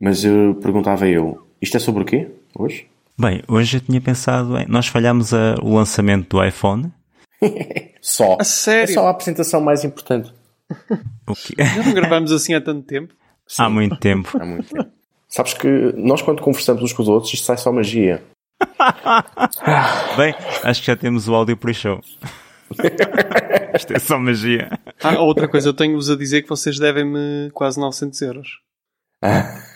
Mas eu perguntava eu, isto é sobre o quê hoje? Bem, hoje eu tinha pensado em. Nós falhámos a, o lançamento do iPhone. Só. A sério? É só a apresentação mais importante. O. Já não gravamos assim há tanto tempo. Há muito tempo. Há muito tempo. Sabes que nós quando conversamos uns com os outros, isto sai só magia. Bem, acho que já temos o áudio pre-show. Isto é só magia. Ah, outra coisa, eu tenho-vos a dizer que vocês devem-me quase 900 euros.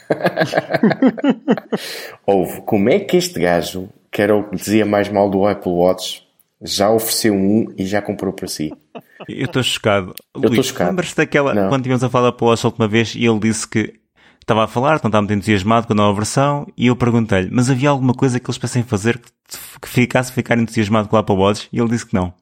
Ouve, como é que este gajo, que era o que dizia mais mal do Apple Watch, já ofereceu um e já comprou para si? Eu estou chocado. tô Luís, chocado. lembras-te daquela, Não. quando tivemos a falar da Apple Watch a última vez e ele disse que estava a falar, não estava muito entusiasmado com a nova versão e eu perguntei-lhe, mas havia alguma coisa que eles pensassem fazer que, ficasse ficar entusiasmado com a Apple Watch? E ele disse que não.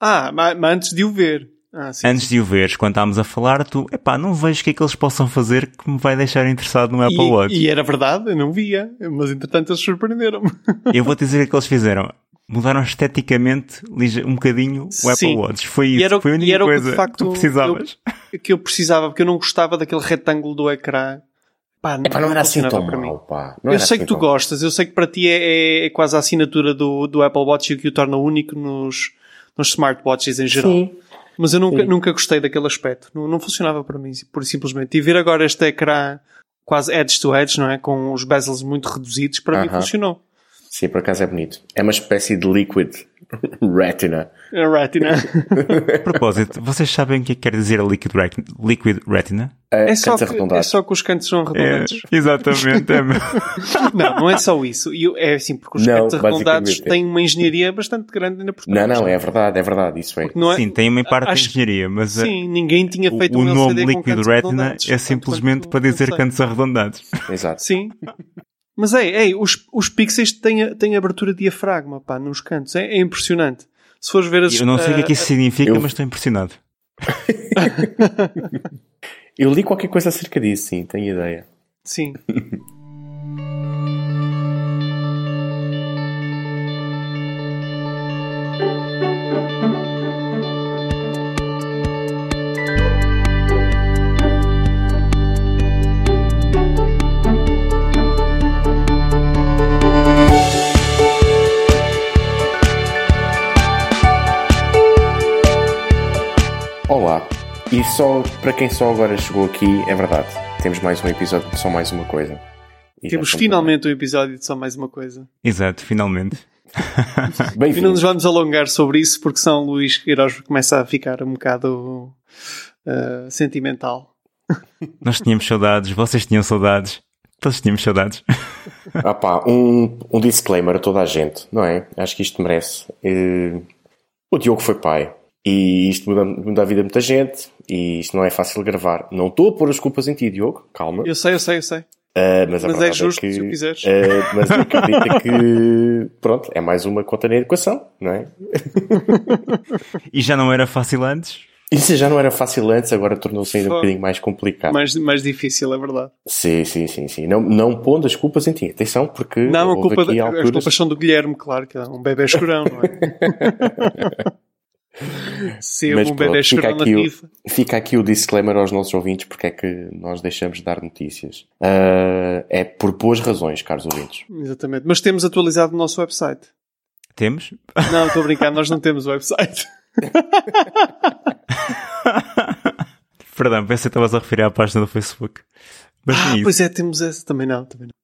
Ah, mas, mas antes de o ver. Ah, sim. Antes de o veres, quando estávamos a falar, tu, epá, não vejo o que é que eles possam fazer que me vai deixar interessado no Apple Watch. E, e era verdade, eu não via. Mas entretanto eles surpreenderam-me. Eu vou te dizer o que eles fizeram. Mudaram esteticamente lige- um bocadinho o Apple Sim. Watch. Foi E isso. era o- Foi a e única era o que, de coisa facto, que tu precisavas. que eu precisava, porque eu não gostava daquele retângulo do ecrã. Pá, Epá, não era assim tão para mim. mal, pá. Não eu era sei assim que tu tão- gostas, eu sei que para ti é, é- é quase a assinatura do, do Apple Watch e o que o torna único nos, nos smartwatches em geral. Sim. Mas eu nunca, Sim. nunca gostei daquele aspecto. Não, não funcionava para mim, por simplesmente. E ver agora este ecrã quase edge to edge, não é? Com os bezels muito reduzidos, para mim Aham. funcionou. Sim, por acaso é bonito. É uma espécie de liquid retina. A retina. A propósito, vocês sabem o que é que quer dizer a Liquid Retina? Liquid Retina? É, É só, que, é arredondados. só que os cantos são redondantes. exatamente. É mesmo. Não, não é só isso. Eu- é assim, porque os Não, cantos arredondados é. têm uma engenharia bastante grande ainda por Não, trás. não, é verdade, é verdade, isso é. Não é- Sim, tem uma parte Acho- de engenharia, mas eh, Sim, ninguém tinha o, feito o um nome LCD com Liquid Retina arredondados, é simplesmente para dizer cantos arredondados. Exato. Sim. Mas ei, ei, os, os pixels têm, têm abertura de diafragma, pá, nos cantos. É, é impressionante. Se fores ver as... Eu não sei o que é que isso significa, eu- mas estou impressionado. Eu li qualquer coisa acerca disso, sim, tenho ideia. Sim. Olá, e só para quem só agora chegou aqui, é verdade, temos mais um episódio de só mais uma coisa. E Temos finalmente um episódio de só mais uma coisa. Exato, finalmente. E não nos vamos alongar sobre isso porque senão o Luís Queiroz começa a ficar um bocado uh, sentimental. Nós tínhamos saudades, vocês tinham saudades, todos tínhamos saudades. Ah pá, um, um disclaimer a toda a gente, não é? Acho que isto merece. Eh, o Diogo foi pai. E isto muda, muda a vida de muita gente. E isto não é fácil de gravar. Não estou a pôr as culpas em ti, Diogo. Calma. Eu sei, eu sei, eu sei. Ah, mas Mas é verdade justo, que, se o quiseres. ah, mas acredita que, pronto, é mais uma conta na equação, não é? E já não era fácil antes. Isso já não era fácil antes, agora tornou-se ainda um bocadinho mais complicado. Mais, mais difícil, é verdade. Sim, sim, sim, sim. Não, não pondo as culpas em ti. Atenção, porque Não, a culpa, aqui da- as alturas... culpas são do Guilherme, claro, que é um bebê escurão, não é? Ser Mas um bebê pronto, fica escurão aqui, o, fica aqui o disclaimer aos nossos ouvintes porque é que nós deixamos de dar notícias. Ah, é por boas razões, caros ouvintes. Exatamente. Mas temos atualizado o nosso website. Temos? Não, estou a brincar, nós não temos website. Perdão, pensei que estavas a referir à página do Facebook. Mas Ah, pois é, temos essa. Também não, também não.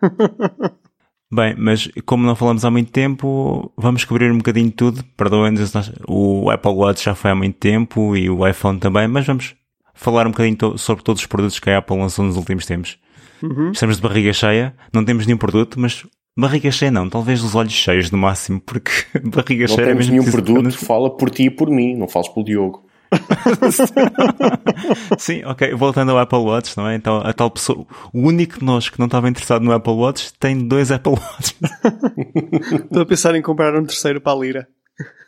Bem, mas como não falamos há muito tempo, vamos cobrir um bocadinho de tudo. Perdoem-nos, o Apple Watch já foi há muito tempo e o iPhone também, mas vamos falar um bocadinho to- sobre todos os produtos que a Apple lançou nos últimos tempos. Uhum. Estamos de barriga cheia, não temos nenhum produto, mas barriga cheia não, talvez os olhos cheios no máximo, porque barriga Não cheia é temos mesmo nenhum produto, fala por ti e por mim, não fales pelo Diogo. Sim, ok. Voltando ao Apple Watch, não é? Então, a tal pessoa, o único de nós que não estava interessado no Apple Watch tem dois Apple Watch. Estou a pensar em comprar um terceiro para a Lira.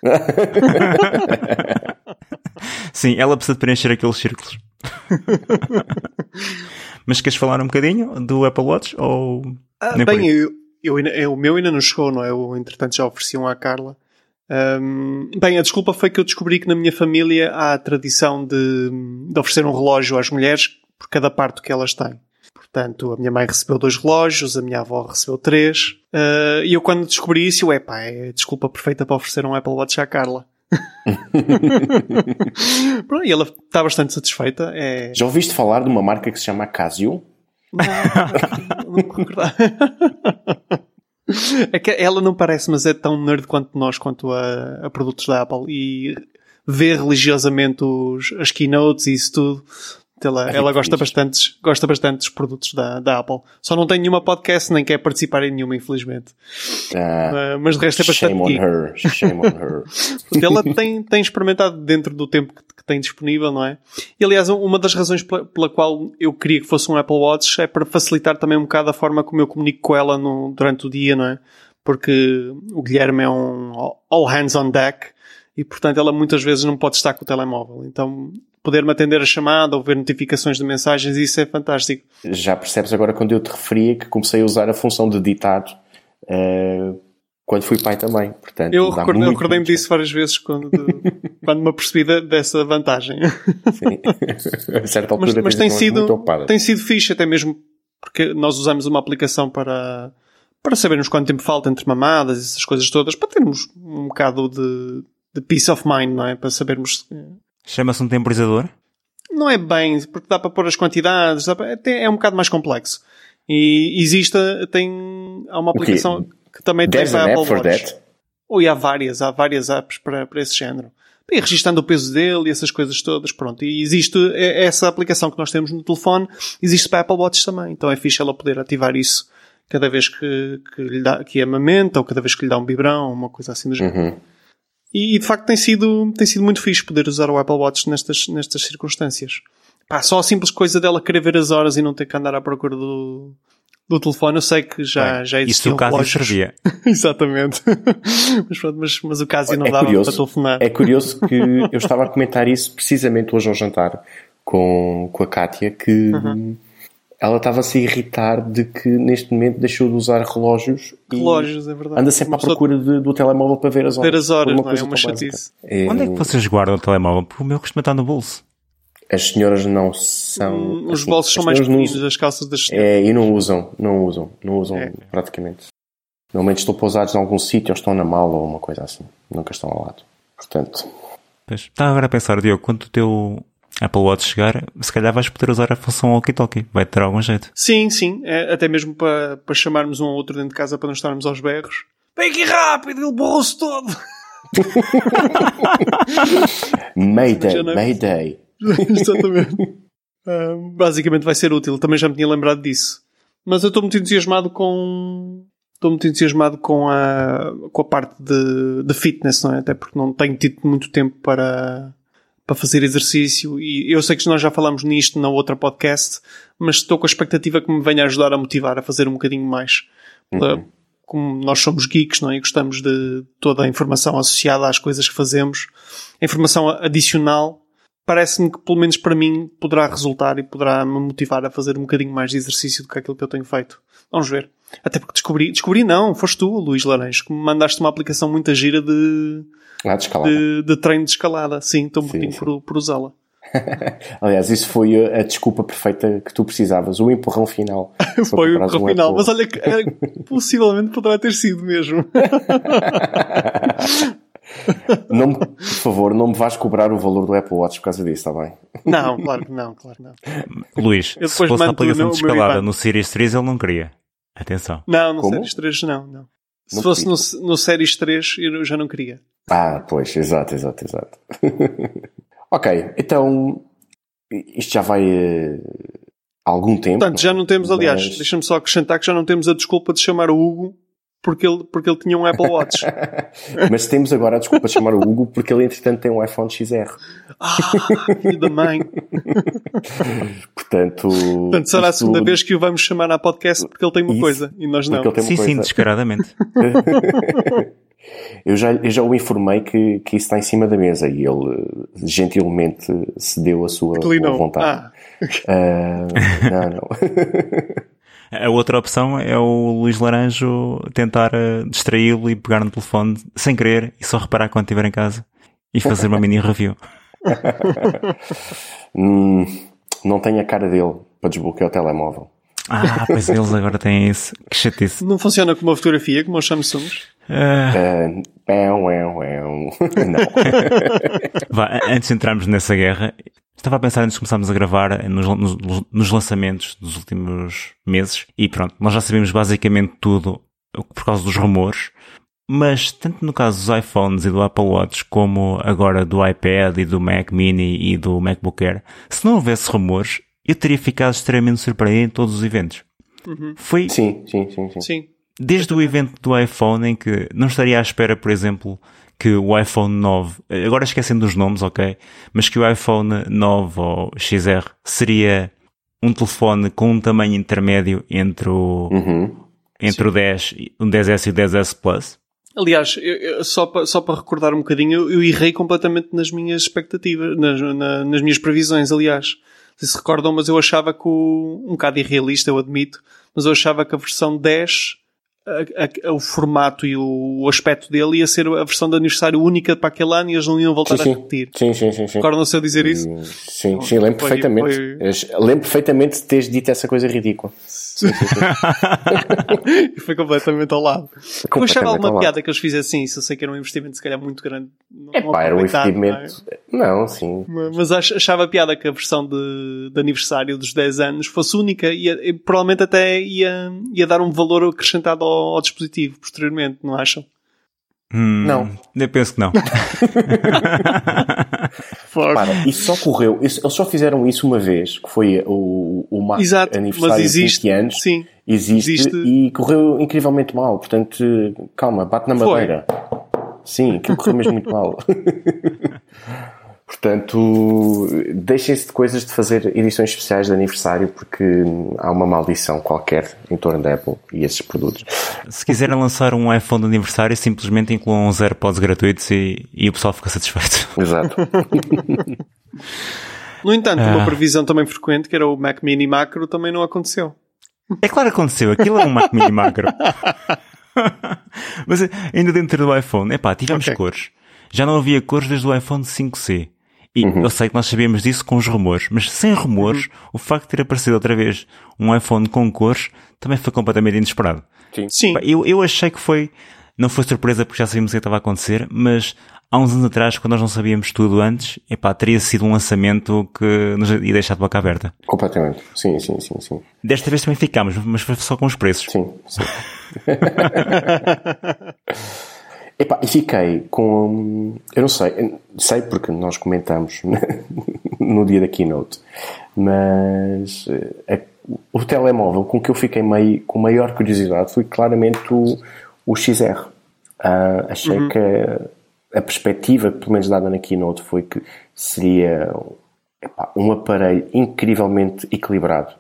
Sim, ela precisa de preencher aqueles círculos. Mas queres falar um bocadinho do Apple Watch? Ou. Ah, bem, eu, eu eu- o meu ainda não chegou, não é? Eu, entretanto, já ofereci um à Carla. Ahm, bem, a desculpa foi que eu descobri que na minha família há a tradição de, de oferecer um relógio às mulheres por cada parto que elas têm. Portanto, a minha mãe recebeu dois relógios, a minha avó recebeu três. Uh, e eu quando descobri isso, eu, epá, é desculpa perfeita para oferecer um Apple Watch à Carla. Pronto, e ela está bastante satisfeita. É... Já ouviste falar de uma marca que se chama Casio? Não, não me recordar. É ela não parece, mas é tão nerd quanto nós, quanto a, a produtos da Apple. E vê religiosamente os, as keynotes e isso tudo. Ela, é ela gosta, bastante, gosta bastante dos produtos da, da Apple. Só não tem nenhuma podcast, nem quer participar em nenhuma, infelizmente. Uh, mas de resto é bastante. Shame on her. Shame on her. ela tem, tem experimentado dentro do tempo que, que, tem disponível, não é? E aliás, uma das razões pela, pela, qual eu queria que fosse um Apple Watch é para facilitar também um bocado a forma como eu comunico com ela no, durante o dia, não é? Porque o Guilherme é um all hands on deck e portanto ela muitas vezes não pode estar com o telemóvel. Então poder-me atender a chamada ou ver notificações de mensagens, isso é fantástico. Já percebes agora quando eu te referia que comecei a usar a função de ditado uh, quando fui pai também. Portanto, eu recordei-me recordei disso várias vezes quando, quando me apercebi dessa vantagem. Sim. a certa altura mas, mas tem, sido, tem sido fixe, até mesmo porque nós usamos uma aplicação para, para sabermos quanto tempo falta entre mamadas, essas coisas todas, para termos um bocado de, de peace of mind, não é? Para sabermos Chama-se um temporizador? Não é bem, porque dá para pôr as quantidades, para, é um bocado mais complexo. E existe, tem, há uma aplicação que também There's tem para Apple Watch. Ou e há várias, há várias apps para, para esse género. E registando o peso dele e essas coisas todas, pronto. E existe essa aplicação que nós temos no telefone, existe para Apple Watch também. Então é fixe ela poder ativar isso cada vez que, que lhe dá, que amamenta ou cada vez que lhe dá um biberão, uma coisa assim do género. Uhum. E, de facto tem sido, tem sido muito fixe poder usar o Apple Watch nestas, nestas circunstâncias. Pá, só a simples coisa dela querer ver as horas e não ter que andar à procura do, do telefone, eu sei que já, Bem, já existia. Isso o caso servia. Exatamente. mas, pronto, mas, mas o caso não é dava curioso, para telefonar. É curioso que eu estava a comentar isso precisamente hoje ao jantar com, com a Kátia, que uhum ela estava-se a irritar de que neste momento deixou de usar relógios. Relógios, é verdade. Anda sempre à procura de, do telemóvel para ver as horas. Ver as horas, não é? é uma chatice. É... Onde é que vocês guardam o telemóvel? Porque o meu costuma estar no bolso. As senhoras não são. Hum, os assim, bolsos são mais pequenos, as calças das senhoras. É, e não usam, não usam, não usam é. praticamente. Normalmente estão pousados em algum sítio ou estão na mala ou uma coisa assim. Nunca estão ao lado. Portanto. Pois, está agora a pensar, Diogo, quando o teu Apple Watch chegar, se calhar vais poder usar a função walkie-talkie. Vai ter algum jeito. Sim, sim. É, até mesmo para, para chamarmos um ou outro dentro de casa para não estarmos aos berros. Vem aqui rápido, ele borrou-se todo. Mayday, é Mayday. Exatamente. Uh, basicamente vai ser útil. Também já me tinha lembrado disso. Mas eu estou muito entusiasmado com. Estou muito entusiasmado com a, com a parte de, de fitness, não é? Até porque não tenho tido muito tempo para, para fazer exercício e eu sei que nós já falamos nisto na outra podcast, mas estou com a expectativa que me venha ajudar a motivar a fazer um bocadinho mais. Uhum. Como nós somos geeks, não é? E gostamos de toda a informação associada às coisas que fazemos. A informação adicional parece-me que, pelo menos para mim, poderá resultar e poderá me motivar a fazer um bocadinho mais de exercício do que aquilo que eu tenho feito. Vamos ver. Até porque descobri, descobri não, foste tu, Luís Laranjo, que me mandaste uma aplicação muito gira de, ah, de, de, de, treino de escalada. Sim, estou um bocadinho por, por usá-la. Aliás, isso foi a desculpa perfeita que tu precisavas, o empurrão final. foi o empurrão um final, mas olha que é, possivelmente poderá ter sido mesmo. não, por favor, não me vais cobrar o valor do Apple Watch por causa disso, está bem? Não, claro que não, claro que não. Luís, se fosse a aplicação de escalada no Series 3, ele não queria. Atenção. Não, no Como? Series 3 não, não. Se não fosse no, no Series 3, eu já não queria. Ah, pois, exato, exato, exato. ok, então isto já vai uh, há algum tempo. Portanto, já não temos, aliás, deixa-me só acrescentar que já não temos a desculpa de chamar o Hugo porque ele, porque ele tinha um Apple Watch. Mas temos agora a desculpa de chamar o Hugo porque ele, entretanto, tem um iPhone XR. Ah, filho da mãe. Portanto, Portanto, será a segunda vez que o vamos chamar à podcast porque ele tem uma isso, coisa e nós não. sim, sim, descaradamente. Eu, já, eu já o informei que, que isso está em cima da mesa e ele gentilmente cedeu a sua, vontade. Ah. Uh, não, não. A outra opção é o Luís Laranjo tentar eh, distraí-lo e pegar no telefone sem querer e só reparar quando estiver em casa e fazer uma mini review. hum, não tenho a cara dele para desbloquear o telemóvel. Ah, pois eles agora têm isso. Que chatice. Não funciona com uma fotografia, como os Samsungs. Uh, uh, não. Vá, antes de entrarmos nessa guerra, estava a pensar antes de começarmos a gravar nos, nos, nos, lançamentos dos últimos meses e pronto, nós já sabemos basicamente tudo por causa dos rumores, mas tanto no caso dos iPhones e do Apple Watch como agora do iPad e do Mac Mini e do MacBook Air, se não houvesse rumores, eu teria ficado extremamente surpreendido em todos os eventos. Uhum. Foi sim, sim, sim, sim. sim. Desde o evento do iPhone em que não estaria à espera, por exemplo, que o iPhone 9, agora esquecendo dos nomes, ok, mas que o iPhone 9 ou XR seria um telefone com um tamanho intermédio entre o, uhum. entre o 10, um 10S e o 10S Plus. Aliás, eu, eu, só para só para recordar um bocadinho, eu, eu errei completamente nas minhas expectativas, nas, na, nas minhas previsões, aliás. Se se recordam, mas eu achava que o, um bocado irrealista, eu admito, mas eu achava que a versão 10 a, a, o formato e o, aspecto dele ia ser a versão de aniversário única para aquele ano e eles não iam voltar sim, a repetir. Sim, sim, sim. sim. Recordam-se eu dizer isso? Sim, sim, lembro foi, perfeitamente. Foi... Lembro perfeitamente de teres dito essa coisa ridícula. Sim, sim, sim. foi completamente ao lado. Eu achava alguma piada que eles fizessem isso. Eu sei que era um investimento, se calhar, muito grande. É pá, era um investimento. Não, é? não, sim. Mas achava piada que a versão de, de aniversário dos 10 anos fosse única e, e provavelmente até ia, ia dar um valor acrescentado ao, ao dispositivo posteriormente, não acham? Hum, não. Eu penso que não. Para, isso só correu, isso, eles só fizeram isso uma vez, que foi o, o Mac Exato, aniversário existe, de 20 anos. Sim, existe, existe, e correu incrivelmente mal. Portanto, calma, bate na madeira. Foi. Sim, aquilo correu mesmo muito mal. Portanto, deixem-se de coisas de fazer edições especiais de aniversário porque há uma maldição qualquer em torno da Apple e esses produtos. Se quiserem lançar um iPhone de aniversário, simplesmente incluam uns AirPods gratuitos e, e o pessoal fica satisfeito. Exato. no entanto, uma previsão também frequente, que era o Mac Mini Macro, também não aconteceu. É claro que aconteceu, aquilo é um Mac Mini Macro. Mas ainda dentro do iPhone, epá, tivemos okay. cores. Já não havia cores desde o iPhone 5C. E uhum. eu sei que nós sabíamos disso com os rumores, mas sem rumores, uhum. o facto de ter aparecido outra vez um iPhone com cores também foi completamente inesperado. Sim. Sim. Eu, eu achei que foi, não foi surpresa porque já sabíamos o que estava a acontecer, mas há uns anos atrás, quando nós não sabíamos tudo antes, epá, teria sido um lançamento que nos ia deixar de boca aberta. Completamente. Sim, sim, sim, sim. Desta vez também ficámos, mas foi só com os preços. Sim, sim. Epá, e fiquei com. Eu não sei, sei porque nós comentamos no dia da keynote, mas a, eh, o telemóvel com que eu fiquei meio, com maior curiosidade foi claramente o, o XR. Uh, ah, achei uhum. que a, a, perspectiva, pelo menos dada na keynote, foi que seria epá, um aparelho incrivelmente equilibrado.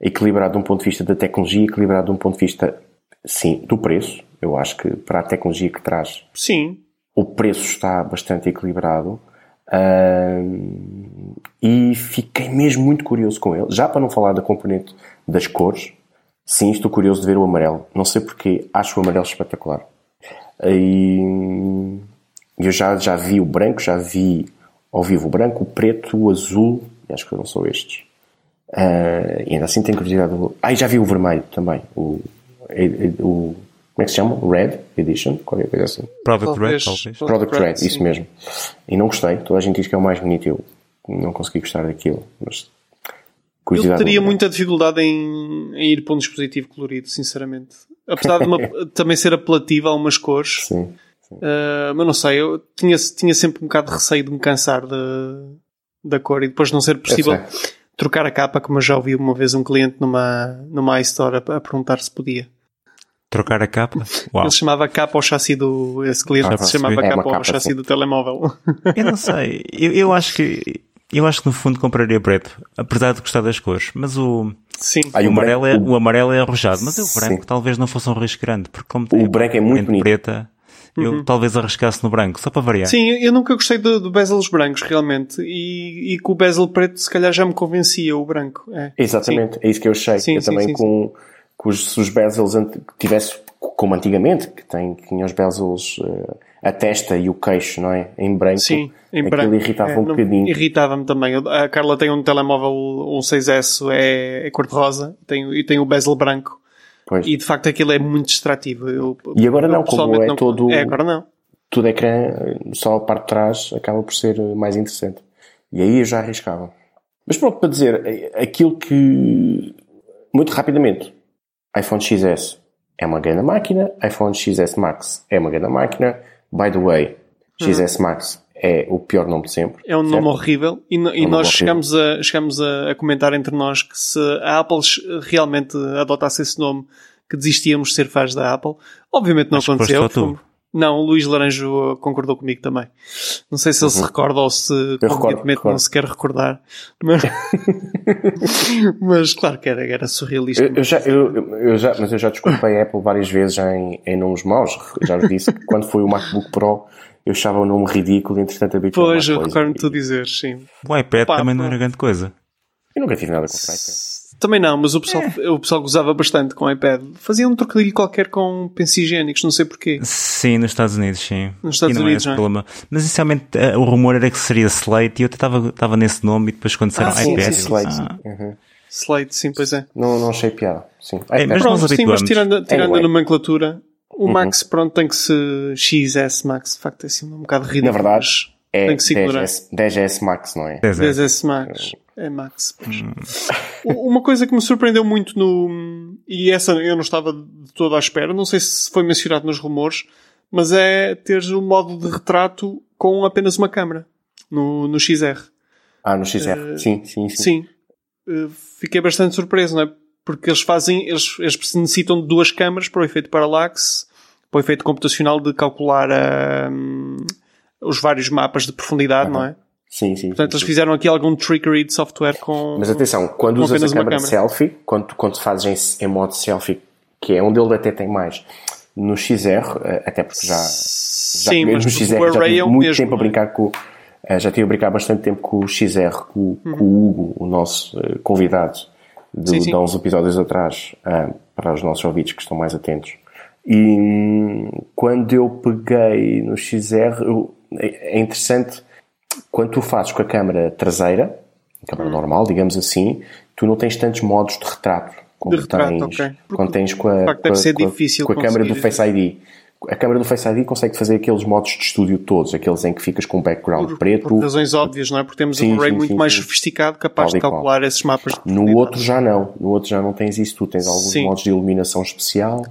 Equilibrado de um ponto de vista da tecnologia, equilibrado de um ponto de vista, sim, do preço eu acho que para a tecnologia que traz, Sim. o preço está bastante equilibrado. Uh, e fiquei mesmo muito curioso com ele. Já para não falar da componente das cores, sim, estou curioso de ver o amarelo. Não sei porque, acho o amarelo espetacular. E eu já, já vi o branco, já vi ao vivo o branco, o preto, o azul, acho que não são estes. Uh, e ainda assim tenho curiosidade. Ah, e já vi o vermelho também, o, o como é que se chama? Red Edition? Qualquer coisa assim. Product Red, talvez. Product Red, isso mesmo. E não gostei. Toda a gente diz que é o mais bonito. Eu não consegui gostar daquilo. Mas eu teria muita dificuldade em, em, ir para um dispositivo colorido, sinceramente. Apesar de uma, também ser apelativo a algumas cores. Sim. sim. Uh, mas não sei, eu tinha, tinha sempre um bocado de receio de me cansar de, da cor e depois não ser possível trocar a capa, como eu já ouvi uma vez um cliente numa, numa iStore a, a perguntar se podia. Trocar a capa? Uau. Ele chamava capa ao chassi do. Esse cliente ah, se chamava é capa ao capa, chassi sim. do telemóvel. Eu não sei. Eu, eu acho que. Eu acho que no fundo compraria preto, apesar de gostar das cores. Mas o. Sim. o, amarelo é, o amarelo é arrojado, mas o branco sim. talvez não fosse um risco grande, porque como o branco é muito bonito. preta, eu uhum. talvez arriscasse no branco, só para variar. Sim, eu nunca gostei do, do bezels brancos, realmente. E, e com o bezel preto, se calhar já me convencia o branco. É. Exatamente, sim. é isso que eu achei. Sim, eu sim, também com que os, se os bezels tivesse como antigamente, que tem, que tinha os bezels uh, a testa e o queixo, não é? Em branco. Sim, em Aquilo branco. irritava É, um não- bocadinho. Irritava-me também. A Carla tem um telemóvel, um 6S, é, é cor-de-rosa tem, e tem o bezel branco. Pois. E de facto aquilo é muito distrativo. Eu, E agora eu não, como é todo- É, agora não. Tudo ecrã, só a parte de trás acaba por ser mais interessante. E aí eu já arriscava. Mas pronto, para dizer, é- aquilo que, muito rapidamente, iPhone XS é uma grande máquina, iPhone XS Max é uma grande máquina, by the way, XS Max é o pior nome de sempre. É um certo? nome horrível e, no- e nome nós horrível. chegamos, a, chegamos a, a comentar entre nós que se a Apple realmente adotasse esse nome, que desistíamos de ser fãs da Apple. Obviamente não Acho que aconteceu. Não, o Luís Laranjo uh, concordou comigo também. Não sei se ele se recorda ou se Uhum. recordo, convenientemente não se quer recordar. Mas, mas claro que era, era surrealista. Eu, eu já, eu, eu já, mas eu já desculpei a Apple várias vezes em, em nomes maus. Já vos disse que quando foi o MacBook Pro eu achava o nome ridículo, entretanto habituei Pois, eu recordo-me tu dizer, sim. O iPad Pá, também não era grande coisa. Eu nunca tive nada contra a iPad. Também não, mas o pessoal, o pessoal gozava bastante com o iPad. Fazia um trocadilho qualquer com pensos higiênicos, não sei porquê. Sim, nos Estados Unidos, sim. Nos Estados e não Unidos, é não esse é? o problema. Mas inicialmente eh, o rumor era que seria Slate e eu até estava nesse nome e depois quando disseram Ah, sim, iPad. sim, Slate. ah, Uhum. Slate, sim, pois é. Não, não achei piada. Sim. É, iPad. mas Pronto, nós sim, mas tirando, tirando Anyway. a nomenclatura, o Max, pronto, tem que se. XS Max, de facto, é assim um bocado ridículo. Na verdade, é tem que se ignorar. 10S, 10S Max, não é? 10 é. 10S Max. É Max. pois. U- Uma coisa que me surpreendeu muito no. E essa eu não estava de todo à espera, não sei se foi mencionado nos rumores, mas é teres o modo de retrato com apenas uma câmera no, no XR. Ah, no XR. sim, sim, sim. Sim. Uh, fiquei bastante surpreso, não é? Porque eles fazem, eles, eles necessitam de duas câmaras para o efeito parallax, para o efeito computacional de calcular hum, os vários mapas de profundidade, não é? Sim, sim. Portanto, sim, eles sim. fizeram aqui algum trickery de software com. Mas atenção, quando usas a câmera câmera. selfie, quando, quando fazes em, em modo selfie, que é onde ele até tem mais, no XR, eh, até porque já, já Sim, mesmo mas no XR o já array tive é o muito mesmo, tempo a é? brincar com eh, já tive a brincar bastante tempo com o XR, com, com o Hugo, o nosso eh, convidado de, Sim, de uns episódios atrás, para os nossos ouvintes que estão mais atentos. E hum, quando eu peguei no XR, é é interessante quando tu fazes com a câmera traseira, a câmera normal, digamos assim, tu não tens tantos modos de retrato. Como De retrato, tens, ok. Porque, Quando tens com a, com a- com a- câmera do Face ID. A câmera do Face ID consegue fazer aqueles modos de estúdio todos, aqueles em que ficas com um background por, preto. por razões óbvias, não é? Porque temos Sim, um array sim, muito sim, mais sofisticado capaz de e qual. calcular esses mapas de No outro já não. No outro já não tens isso. Tu tens alguns modos de iluminação especial.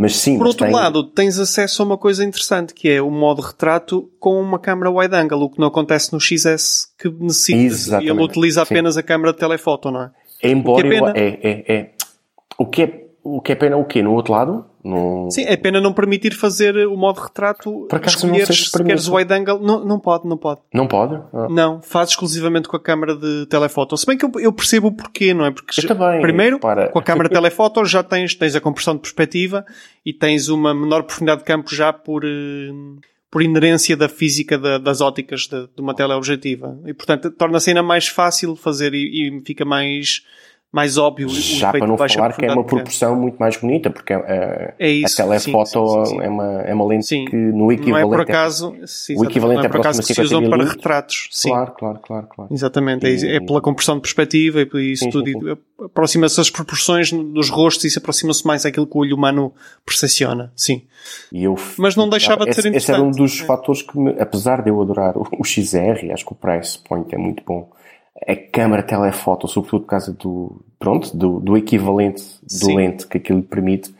Mas sim, Por mas outro tem- lado, tens acesso a uma coisa interessante, que é o modo retrato com uma câmera wide angle, o que não acontece no XS, que necessita. Ele utiliza Sim. apenas a câmera de telefoto, não é? Embora é é, é, é. O que é, o que é pena é o quê? No outro lado? No... Sim, é pena não permitir fazer o modo retrato. Por acaso não sei escolheres se se permite. queres wide angle. Não, não pode, não pode. Não pode? Ah. Não, faz exclusivamente com a câmera de telefoto. Se bem que eu, eu percebo o porquê, não é? Porque também, primeiro, para. com a câmera de telefoto já tens, tens a compressão de perspectiva e tens uma menor profundidade de campo já por, eh, por inerência da física da- das óticas de, de uma teleobjetiva. E portanto torna-se ainda mais fácil fazer e, e fica mais, mais óbvio Já para não falar que é uma proporção muito mais bonita, porque a, É isso, a telefoto sim, sim, sim. É, uma, é uma lente Sim, que no não é equivalente. por acaso, sim, o equivalente não é é por acaso que se usam 50 para retratos. Sim. Claro, claro, claro, claro. Exatamente, é, E- é pela compressão de perspectiva e por isso tudo. Aproxima-se as proporções dos rostos e se aproxima-se mais àquilo que o olho humano percepciona. Sim. E eu, Mas não deixava de esse, ser Esse era um interessante. dos É. fatores que, me, apesar de eu adorar o, o XR, acho que o price point é muito bom. A câmara telefoto, sobretudo por causa do, pronto, do, do equivalente do Sim. lente que aquilo permite,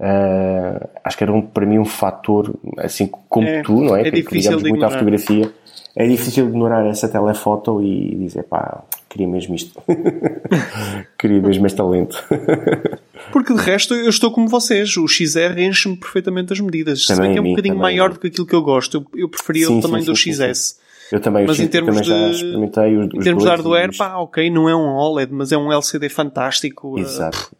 ah, acho que era um, para mim um fator, assim como É, tu, não é? é que, ligamos muito à fotografia. É difícil ignorar essa telefoto e dizer, pá, queria mesmo isto. queria mesmo este talento. Porque de resto eu estou como vocês. O XR enche-me perfeitamente as medidas. Se Também bem que é um mim, bocadinho maior do que aquilo que eu gosto. Eu, eu preferia Sim, o tamanho sim, do sim, XS. Eu também, Mas eu em termos também já de- experimentei os, Em os termos de hardware, pá, ok, não é um OLED, mas é um LCD fantástico. Uh, Exato.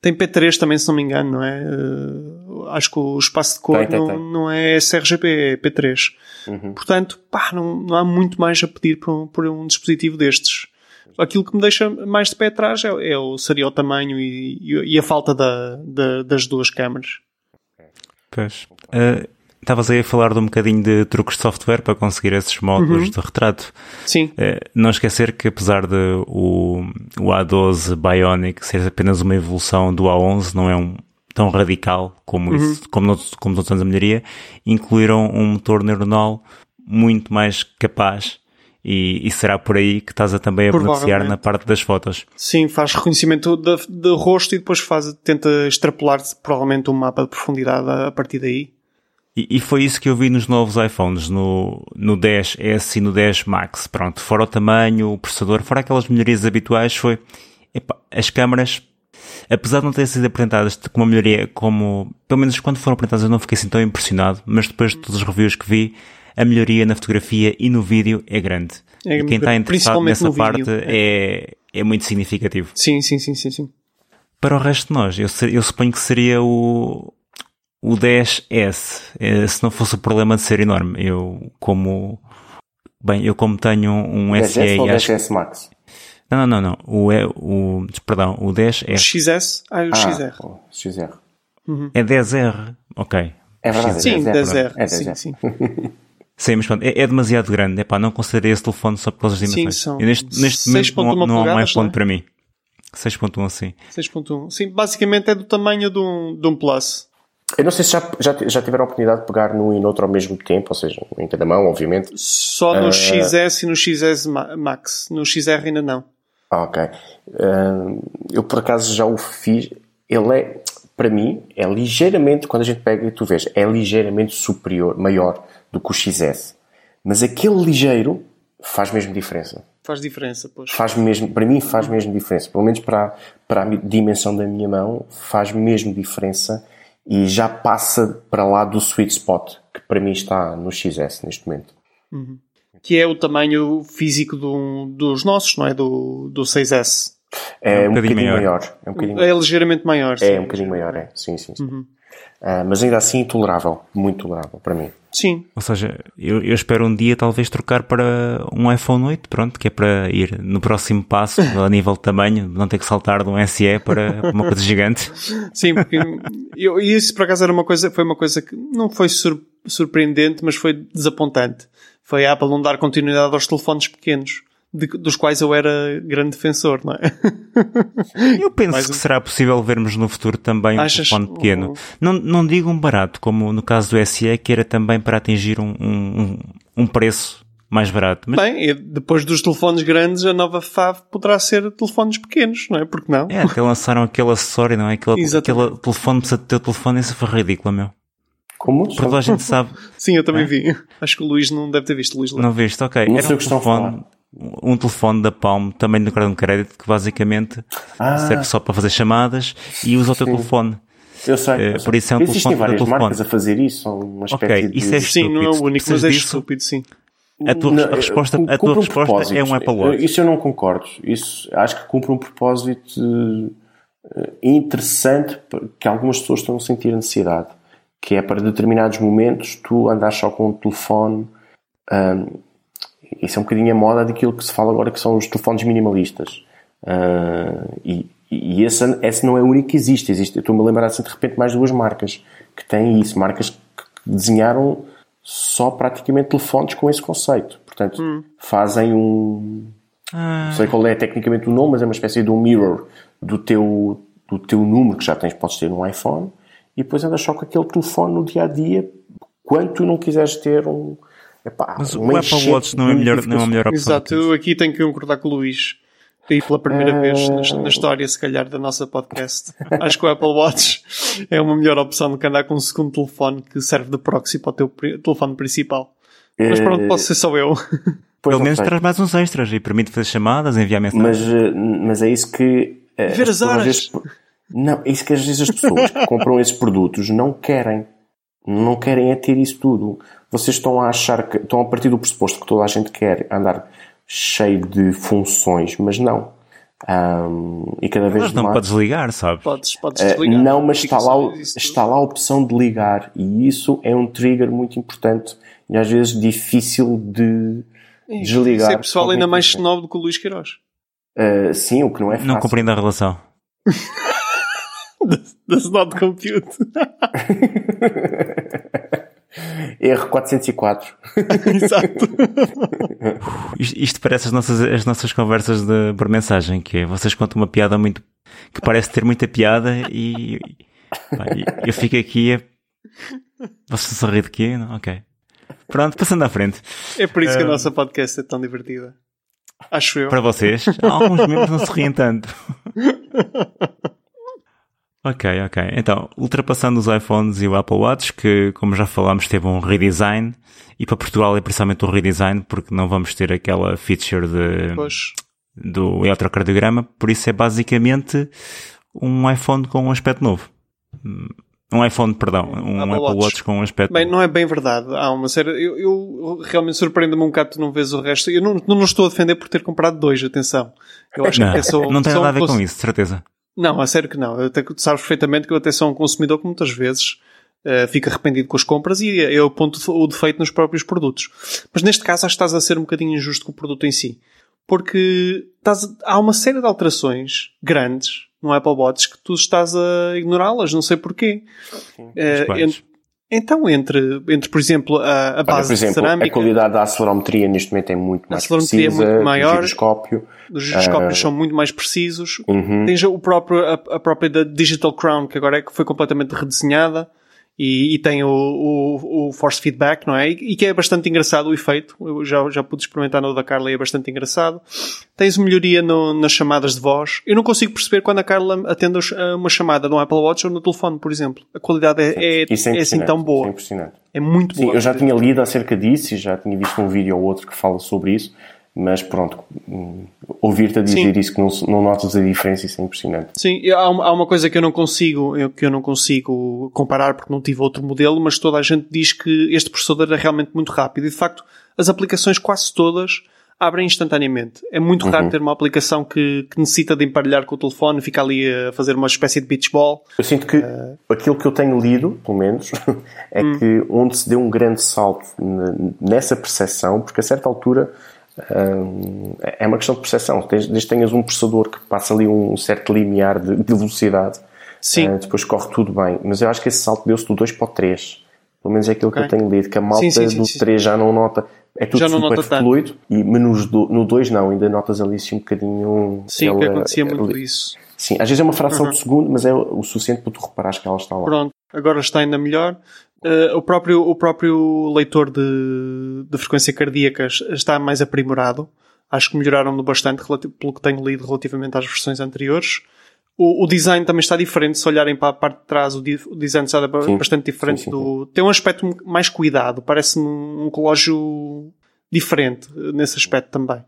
Tem P3 também, se não me engano, não é? Uh, acho que o espaço de cor Tem, tem, não, tem. não é sRGB, é P3. Uhum. Portanto, pá, não, não há muito mais a pedir por um, por um dispositivo destes. Aquilo que me deixa mais de pé atrás é, é o, seria o tamanho e, e- e a falta da, da- das duas câmaras. Pois. Eh, Estavas aí a falar de um bocadinho de truques de software para conseguir esses módulos Uhum. de retrato. Sim, Eh, não esquecer que apesar de o, o A12 Bionic ser apenas uma evolução do A11, não é um tão radical como isso, como, como nos outros anos da melhoria, incluíram um motor neuronal muito mais capaz e, e será por aí que estás a também a beneficiar na parte das fotos. sim, faz reconhecimento de, de rosto e depois faz, tenta extrapolar provavelmente um mapa de profundidade a, a partir daí. E, e foi isso que eu vi nos novos iPhones, no, no 10S e no 10 Max. Pronto, fora o tamanho, o processador, fora aquelas melhorias habituais, foi epá, as câmaras, apesar de não terem sido apresentadas com uma melhoria como, pelo menos quando foram apresentadas eu não fiquei assim tão impressionado, mas depois de todos os reviews que vi, a melhoria na fotografia e no vídeo é grande. É e quem está interessado nessa parte vídeo, é, é muito significativo. Sim, sim, sim, sim, sim. Para o resto de nós, eu, eu suponho que seria o, o 10S, eh, se não fosse o problema de ser enorme. Eu, como, bem, eu como tenho um SE 10S ou e acho 10S Max? não, não, não, não, o, é, o, perdão, o 10 O é, XS, ah, o XR. Ah, o XR. é 10R, ok. É verdade, é Sim, 10R. 10R. É sim, 10R. sim. Sim, mas pronto, é, é demasiado grande. Epá, não considerei esse telefone só por causa das Sim, dimensões. são E neste, neste momento 6.1 não, não há um iPhone não é? para mim. 6.1 assim. 6.1. Sim, basicamente é do tamanho de um, de um Plus. Eu não sei se já, já, já tiveram a oportunidade de pegar num e noutro ao mesmo tempo, ou seja, em cada mão, obviamente. Só Ah. no XS e no XS Ma- Max. No XR ainda não. Ah, ok. Ah, eu por acaso já o fiz. Ele é, para mim, é ligeiramente, quando a gente pega e tu vês, é ligeiramente superior, maior do que o XS. Mas aquele ligeiro faz mesmo diferença. Faz diferença, pois. Faz mesmo, para mim faz mesmo diferença. Pelo menos para, para a dimensão da minha mão, faz mesmo diferença e já passa para lá do sweet spot, que para mim está no XS neste momento. Que é o tamanho físico do, dos nossos, não é? Do, do 6S. É, um, bocadinho bocadinho, maior. maior. É um bocadinho, É ligeiramente maior. sim. é um bocadinho maior, é. Sim, sim, sim. Ah, mas ainda assim tolerável. Muito tolerável para mim. Sim. Ou seja, eu, eu espero um dia talvez trocar para um iPhone 8, pronto, que é para ir no próximo passo, a nível de tamanho, não ter que saltar de um SE para uma coisa gigante. Sim, porque eu, isso por acaso era uma coisa, foi uma coisa que não foi sur- surpreendente, mas foi desapontante. Foi a Apple não dar continuidade aos telefones pequenos, de- dos quais eu era grande defensor, não é? Eu penso Mais que um- será possível vermos no futuro também um Achas? telefone pequeno. Não, não digo um barato, como no caso do SE, que era também para atingir um, um, um- um preço mais barato. Mas Bem, depois dos telefones grandes, a nova FAV poderá ser telefones pequenos, não é? Porque não? é, até lançaram aquele acessório, não é? Aquele, aquele telefone, precisa teu telefone, isso foi ridículo, meu. Como? Porque toda a gente sabe, Sim, eu também vi. Acho que o Luís não deve ter visto. Luís não viste? Ok, Não era sei um o que estão a telefone, um telefone da Palm, também do cartão de crédito, que basicamente Ah. serve só para fazer chamadas e usa o teu Sim. telefone. Eu sei. Eh, eu sei. por isso é um Existem telefone várias telefone. marcas a fazer isso. São uma espécie Ok, de... isso é Sim, não é o estúpido. único, mas é disso? estúpido, sim. A tua Não, a resposta, eh, a tua cumpre um resposta é um. Apple Watch. Isso eu não concordo. Isso acho que cumpre um propósito eh, interessante que algumas pessoas estão a sentir a necessidade, que é para determinados momentos tu andares só com um telefone. ahm, isso é um bocadinho a moda daquilo que se fala agora que são os telefones minimalistas. Ah, e e esse, esse não é o único que existe. existe eu estou-me a lembrar assim de repente mais duas marcas que têm isso. Marcas que desenharam só praticamente telefones com esse conceito. Portanto, fazem um. Não sei qual é tecnicamente o nome, mas é uma espécie de um mirror do teu, do teu número que já tens, podes ter no iPhone, e depois andas só com aquele telefone no dia a dia quando tu não quiseres ter um. Epá, Mas o Apple Watch não é, melhor, não é a melhor opção. Exato, eu aqui tenho que concordar com o Luís. E pela primeira vez na, na história, se calhar, da nossa podcast. Acho que o Apple Watch é uma melhor opção do que andar com um segundo telefone que serve de proxy para o teu telefone principal. Mas pronto, posso ser só eu. Pois Pelo menos sei. traz mais uns extras e permite fazer chamadas, enviar mensagens. Mas, eh, mas é isso que. eh, Ver as horas. vezes- não, é isso que às vezes as pessoas que compram esses produtos não querem. Não querem é ter isso tudo. Vocês estão a achar que. Estão a partir do pressuposto que toda a gente quer andar cheio de funções, mas não. Ahm, e cada vez Mas não mais. para desligar, sabes? Podes, podes Eh, desligar. não, mas está lá, está lá a opção de ligar e isso é um trigger muito importante e às vezes difícil de desligar. Isso é pessoal ainda mais snob do que o Luís Queiroz. Eh, sim, o que não é fácil. Não compreendo a relação. Da Snob Compute. Erro 404. Exato. Isto, isto parece as nossas, as nossas conversas de, por mensagem, que é vocês contam uma piada muito que parece ter muita piada e, pá, e eu fico aqui a. Vocês estão a rir de quê? Não? Ok. Pronto, passando à frente. É por isso que a nossa podcast é tão divertida. Acho eu. Para vocês, alguns membros não se riem tanto. Ok, ok. Então, ultrapassando os iPhones e o Apple Watch, que, como já falámos, teve um redesign, e para Portugal é precisamente um redesign, porque não vamos ter aquela feature de, Pois. do eletrocardiograma, por isso é basicamente um iPhone com um aspecto novo. Um iPhone, perdão, um Apple Apple, Watch. Watch. com um aspecto Bem, não é bem verdade. Há uma série. Eu, eu realmente surpreendo-me um bocado tu não vês o resto. Eu não, não, estou a defender por ter comprado dois, atenção. Eu acho Não, que é só, não tem nada a ver com isso, de certeza. Não, a sério que não. Eu tu sabes perfeitamente que eu até sou um consumidor que muitas vezes eh, fica arrependido com as compras e eu aponto o defeito nos próprios produtos. Mas neste caso acho que estás a ser um bocadinho injusto com o produto em si. Porque estás, há uma série de alterações grandes no Apple Watch que tu estás a ignorá-las, não sei porquê. Eh, Mas quais? en- então, entre, entre, por exemplo, a, a Olha, base por exemplo, cerâmica, a qualidade da acelerometria neste momento é muito mais acelerometria é precisa. muito o maior. giroscópio. os giroscópios Ah. são muito mais precisos. Uhum. Tens o próprio, a, a própria da Digital Crown, que agora é que foi completamente redesenhada. E, e tem o, o, o force feedback, não é? E, e que é bastante engraçado o efeito. Eu já, já pude experimentar no da Carla e é bastante engraçado. Tens melhoria no- nas chamadas de voz. Eu não consigo perceber quando a Carla atende a uma chamada no Apple Watch ou no telefone, por exemplo. A qualidade é, é, Isso é assim tão É boa. impressionante. É muito Sim, boa. eu já tinha lido acerca disso e já tinha visto um vídeo ou outro que fala sobre isso, mas pronto, ouvir-te a dizer Sim. isso que não, não notas a diferença, isso é impressionante. Sim, há uma, há uma coisa que eu não consigo, eu- que eu não consigo comparar porque não tive outro modelo, mas toda a gente diz que este processador é realmente muito rápido e de facto as aplicações quase todas abrem instantaneamente. É muito raro ter uma aplicação que, que necessita de emparelhar com o telefone e fica ali a fazer uma espécie de beach ball. Eu sinto que Eh, aquilo que eu tenho lido, pelo menos, é Hum. que onde se deu um grande salto nessa percepção, porque a certa altura é uma questão de percepção. Desde desde que tenhas um processador que passa ali um certo limiar de, de velocidade, Sim. eh, depois corre tudo bem. Mas eu acho que esse salto deu-se do 2 para o 3. Pelo menos é aquilo Ok. que eu tenho lido, que a malta Sim, sim, sim, do sim. 3 já não nota. É tudo Já super fluido, e, mas do- no 2 não, ainda notas ali assim um bocadinho. Sim, que ele- acontecia muito ali- isso. Sim, às vezes é uma fração Uhum. de segundo, mas é o suficiente para tu reparares que ela está lá. Pronto, agora está ainda melhor. Eh, o, próprio, o próprio leitor de, de frequência cardíaca está mais aprimorado. Acho que melhoraram-no bastante pelo que tenho lido relativamente às versões anteriores. O, o design também está diferente. Se olharem para a parte de trás, o, o design está Sim. bastante diferente Sim, sim, do. Tem um aspecto mais cuidado. Parece-me um relógio diferente eh, nesse aspecto também.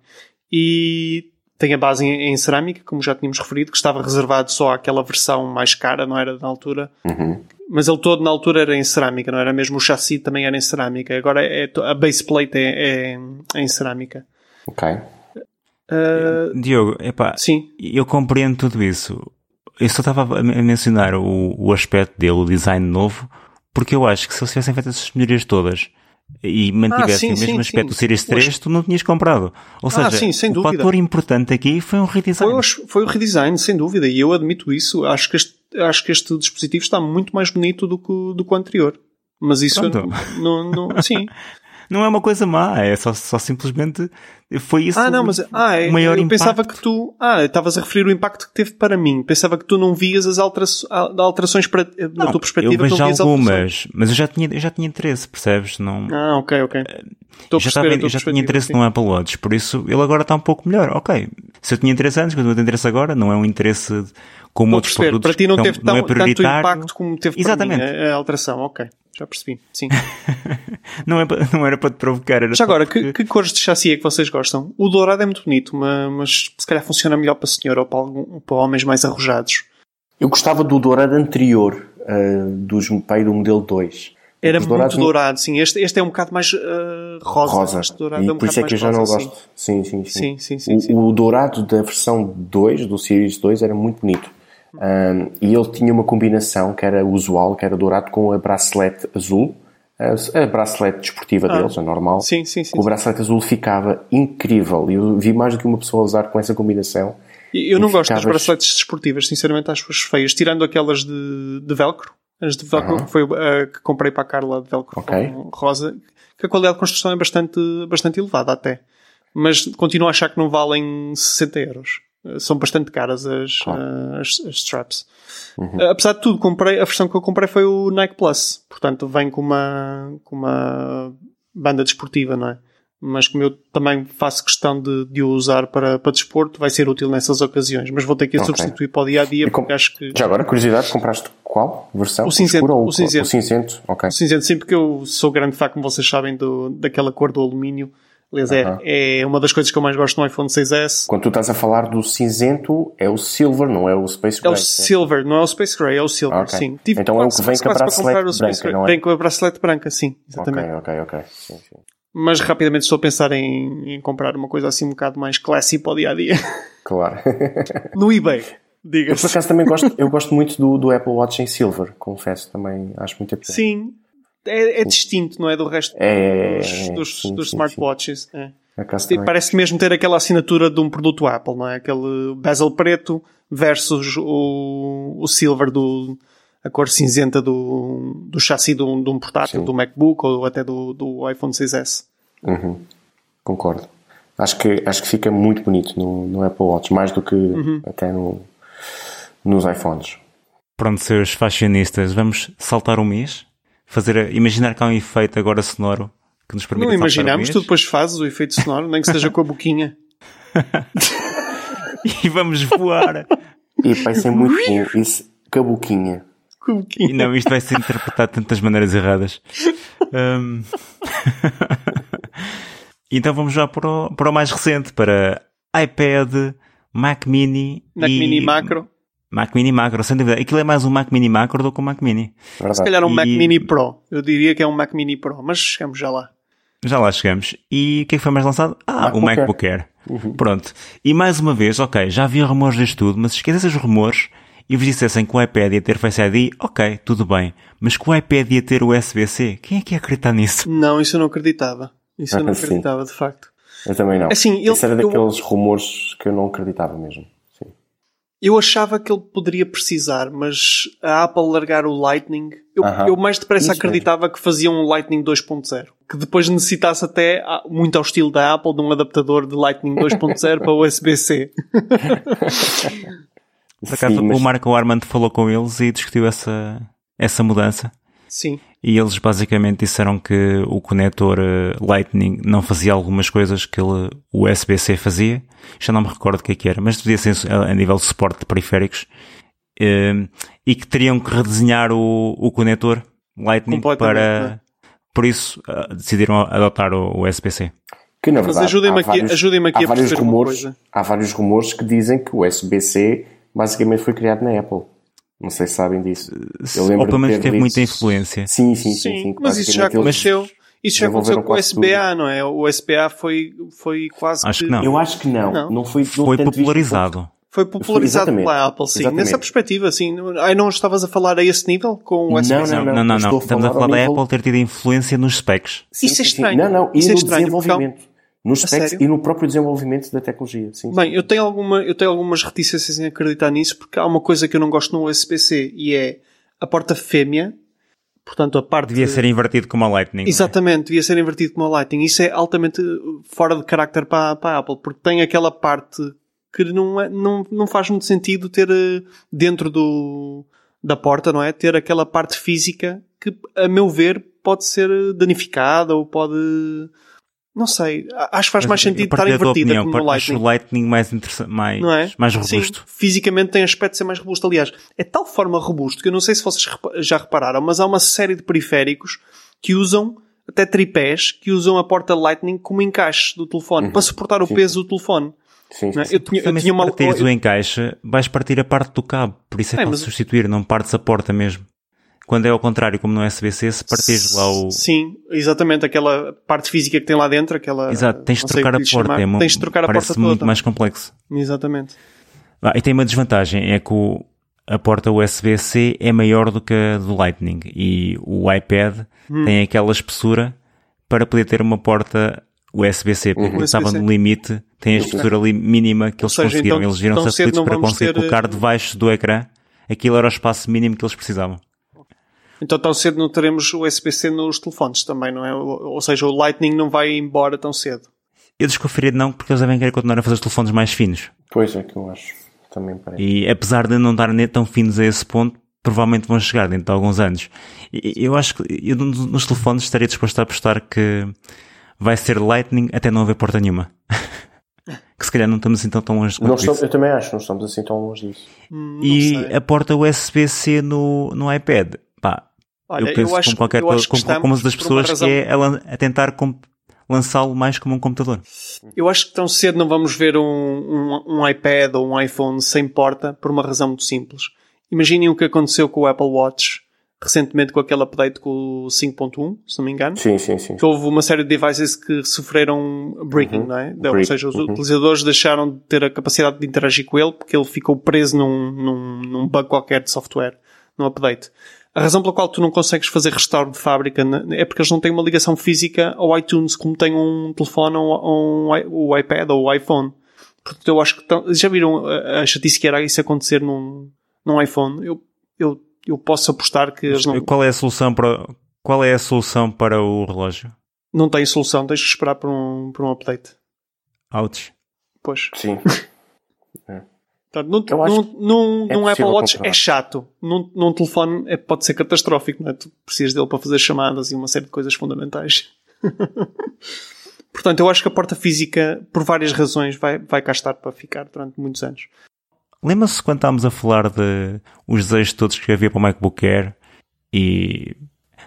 E tem a base em, em cerâmica, como já tínhamos referido, que estava reservado só àquela versão mais cara, não era na altura. Uhum. Mas ele todo na altura era em cerâmica, não era mesmo o chassi também era em cerâmica. Agora é, a base plate é, é- é em cerâmica. Ok. Ah, Diogo, epá, sim, eu compreendo tudo isso. Eu só estava a mencionar o, o aspecto dele, o design novo, porque eu acho que se eles tivessem feito essas melhorias todas e mantivessem Ah, sim, o mesmo sim, aspecto sim. do Series O 3, tu não tinhas comprado. Ou Ah, seja, sim, o fator importante aqui foi um redesign. foi, o- foi o redesign, sem dúvida, e eu admito isso. Acho que este, acho que este dispositivo está muito mais bonito do que, o- do que o anterior. Mas isso não, não, não- sim. Não é uma coisa má, é só, só simplesmente foi isso Ah, não, mas ah, é, o maior eu impacto. pensava que tu. Ah, estavas a referir o impacto que teve para mim. Pensava que tu não vias as altera- alterações para, na tua perspectiva. eu vejo não algumas, mas eu já tinha, eu já tinha interesse, percebes? Não, Ah, ok, ok. Estou a já, estava, eu já tinha interesse sim. no Apple Watch, por isso ele agora está um pouco melhor. Ok, se eu tinha interesse antes, mas eu tenho interesse agora, não é um interesse como Estou outros perceber. produtos. Para ti não teve não é tão- tanto prioritário. impacto como teve Exatamente. para mim a, a alteração. Ok, já percebi. Sim. Não, é, não era para te provocar. Era Já agora, porque- que, que cores de chassi é que vocês gostam? O dourado é muito bonito, ma- mas, se calhar funciona melhor para senhor ou para, algum- para homens mais arrojados. Eu gostava do dourado anterior, uh, dos, pai do modelo 2. Era muito dourados- dourado, sim. Este, este é um bocado mais ah, rosa. rosa. Este dourado E é um por isso é bocado que eu já não rosa, gosto. Sim, sim, sim. Sim, sim, sim, o, sim. o dourado da versão 2, do Series 2, era muito bonito. Um, e ele tinha uma combinação que era usual, que era dourado com a bracelete azul. A, a bracelete desportiva deles, a normal. Ah. Sim, sim, sim. O bracelete azul ficava incrível. Eu vi mais do que uma pessoa usar com essa combinação. Eu não gosto das ficavas- braceletes desportivas, sinceramente acho-as feias. Tirando aquelas de, de velcro, As de velcro Aham. foi a que comprei para a Carla de velcro Ok. com rosa, que a qualidade de construção é bastante, bastante elevada até. Mas continuo a achar que não valem 60 euros. Eh, São bastante caras as, Claro. eh, as, as straps. Eh, Apesar de tudo, comprei, a versão que eu comprei foi o Nike Plus. Portanto, vem com uma, com uma banda desportiva, não é? Mas como eu também faço questão de, de o usar para, para desporto, vai ser útil nessas ocasiões. Mas vou ter que o Ok. substituir para o dia a dia com- porque acho que. Já agora, curiosidade, compraste qual versão? O cinzento, ou o cinzento. O cinzento, ok. Cinzento, sim, porque eu sou grande fã, como vocês sabem, do, daquela cor do alumínio. Aliás, Aham. é, é uma das coisas que eu mais gosto no iPhone 6S. Quando tu estás a falar do cinzento, é o silver, não é o space É o gray. silver, não é o Space Gray, é o silver, Ok. sim. Então é o que vem com a bracelete branca, Gray. não é? Vem com a bracelete branca, sim, exatamente. Ok, ok, ok. Sim, sim. Mas rapidamente estou a pensar em, em comprar uma coisa assim um bocado mais classy para o dia a dia. Claro. no eBay, Eu por diga-se. acaso também gosto, eu gosto muito do, do Apple Watch em silver, confesso, também acho muito apetite. Sim, é, é distinto, não é? Do resto É, dos, é, dos, sim, dos sim, smartwatches. É. Sim, também. Parece mesmo ter aquela assinatura de um produto Apple, não é? Aquele bezel preto versus o, o silver do a cor cinzenta do, do chassi de um, de um portátil, Sim. do MacBook ou até do, do iPhone 6S. Uhum. Concordo. Acho que, acho que fica muito bonito no, no Apple Watch, mais do que Uhum. até no, nos iPhones. Pronto, seus fashionistas, vamos saltar o mês? Fazer, a- imaginar que há um efeito agora sonoro que nos permite Não imaginamos, tu depois fazes o efeito sonoro, nem que seja com a boquinha. E vamos voar. E vai ser muito bom. Isso, cabuquinha. Com a E boquinha. não, isto vai ser interpretado de tantas maneiras erradas. Hum. então vamos já para o, para o mais recente, para iPad, Mac Mini Mac e... Mini Macro. Mac Mini Macro, sem dúvida. Aquilo é mais um Mac Mini Macro do que um Mac Mini. Verdade. Se calhar um E- Mac Mini Pro. Eu diria que é um Mac Mini Pro, mas chegamos já lá. Já lá chegamos. E o que é que foi mais lançado? Ah, o MacBook MacBook Air. Pronto. E mais uma vez, ok, já havia rumores disto tudo, mas se esquecessem os rumores e vos dissessem que o iPad ia ter Face ID, ok, tudo bem. Mas que o iPad ia ter USB-C, quem é que ia acreditar nisso? Não, isso eu não acreditava. Isso eu não Sim. acreditava, de facto. Eu também não. Assim, ele- Isso era eu- daqueles rumores que eu não acreditava mesmo. Eu achava que ele poderia precisar, mas a Apple largar o Lightning, eu, Aham. eu mais depressa Isso acreditava que fazia um Lightning 2.0. Que depois necessitasse até, ah, muito ao estilo da Apple, de um adaptador de Lightning 2.0 para USB-C. Por acaso, Sim, mas- o Marco Armand falou com eles e discutiu essa, essa mudança. Sim. E eles basicamente disseram que o conector eh, Lightning não fazia algumas coisas que ele, o USB-C fazia. Já não me recordo o que é que era, mas devia ser a, nível de suporte de periféricos. Eh, e que teriam que redesenhar o, o conector Lightning para... é? Por isso, eh, decidiram adotar o, USB-C. Que na Mas verdade. ajutem-me há aqui- vários- ajudem-me aqui há a vários rumores, coisa. Há vários rumores que dizem que o USB-C basicamente foi criado na Apple. Não sei se sabem disso. Eu lembro Ou pelo de menos ter teve lido- muita influência. Sim, sim, sim. sim, mas isso já aconteceu. Isso já aconteceu com o SBA, não é? O SBA foi, foi quase Acho que não. Eu acho que não. Não. Não, foi, não Foi popularizado. Foi popularizado pela Apple, sim. Exatamente. Nessa perspectiva, sim. Ai, não estavas a falar a esse nível com o Não, USB-C? Não, não, não, não. Estamos a falar da nível- Apple ter tido influência nos specs. Sim, Isso é estranho. Não, não. E Isso é no um- desenvolvimento. Nos specs e no próprio desenvolvimento da tecnologia. Sim, Bem, eu tenho, alguma, eu tenho algumas reticências em acreditar nisso porque há uma coisa que eu não gosto no USB-C e é a porta fêmea, portanto a parte... Devia ser invertido como a Lightning. é? Exatamente, devia ser invertido como a Lightning. Isso é altamente uh, fora de carácter para, para a Apple, porque tem aquela parte que não, é, não, não faz muito sentido ter uh, dentro do, da porta, não é? Ter aquela parte física que, a meu ver, pode ser danificada ou pode. Não sei, acho que faz Mas mais sentido estar invertida opinião, como no Acho Lightning. o Lightning mais mais, Não é? mais Sim, robusto. fisicamente tem aspecto de ser mais robusto. Aliás, é tal forma robusto que eu não sei se vocês já repararam, mas há uma série de periféricos que usam até tripés que usam a porta Lightning como encaixe do telefone para suportar o Sim. peso do telefone. sim. não é? sim. Eu tinha, eu tinha se uma partires o encaixe, vais partir a parte do cabo. Por isso é É, mas- mas... substituir, não partes a porta mesmo. Quando é ao contrário, como no SBC, se partires lá o... Sim, exatamente, aquela parte física que tem lá dentro, aquela. Exato, tens de trocar a porta. chamar. É Tens de trocar a parece porta muito toda. mais complexo. Exatamente. Ah, e tem uma desvantagem, é que o- a porta USB-C é maior do que a do Lightning e o iPad Hum. tem aquela espessura para poder ter uma porta USB-C, porque Uhum. estava USB-C. no limite, tem a espessura ali mínima que eles seja, conseguiram. então, eles viram-se aflitos para conseguir ter, colocar eh, debaixo do ecrã. Aquilo era o espaço mínimo que eles precisavam. Então tão cedo não teremos o USB-C nos telefones também, não é? Ou seja, o Lightning não vai embora tão cedo. Eu desconfiaria de não, porque eles devem querer continuar a fazer os telefones mais finos. Pois é que eu acho. Também parece. E apesar de não estarem tão finos a esse ponto, provavelmente vão chegar dentro de alguns anos. E eu acho que eu, nos telefones estaria disposto a apostar que vai ser Lightning até não haver porta nenhuma. que se calhar não estamos assim tão, tão longe não estamos, Eu também acho, não estamos assim tão longe disso. Hum, e sei. a porta USB-C no, no iPad, pá, Olha, eu penso eu acho, como qualquer coisa, como, como das pessoas razão... que é a, a tentar lançá-lo mais como um computador. Eu acho que tão cedo não vamos ver um, um, um, iPad ou um iPhone sem porta por uma razão muito simples. Imaginem o que aconteceu com o Apple Watch recentemente com aquele update com o 5.1, se não me engano. Sim, sim, sim. Que houve uma série de devices que sofreram breaking, uhum. não é? Break. Ou seja, os uhum. utilizadores deixaram de ter a capacidade de interagir com ele porque ele ficou preso num, num, num bug qualquer de software, num update. A razão pela qual tu não consegues fazer restauro de fábrica é porque eles não têm uma ligação física ao iTunes como tem um telefone ou um, um iPad ou o iPhone. Portanto, eu acho que já viram a chatice que era isso acontecer num, num iPhone? Eu, eu, eu posso apostar que eles não... Qual é a solução para, qual é a solução para o relógio? Não tem solução, tens que esperar por um, por um update. Ouch. Pois. Sim. Portanto, num, num, num, é num Apple Watch comprar. é chato. Num, num telefone é, pode ser catastrófico, não é? Tu precisas dele para fazer chamadas e uma série de coisas fundamentais. Portanto, eu acho que a porta física, por várias razões, vai, vai cá estar para ficar durante muitos anos. Lembra-se quando estávamos a falar de os desejos todos que havia para o MacBook Air e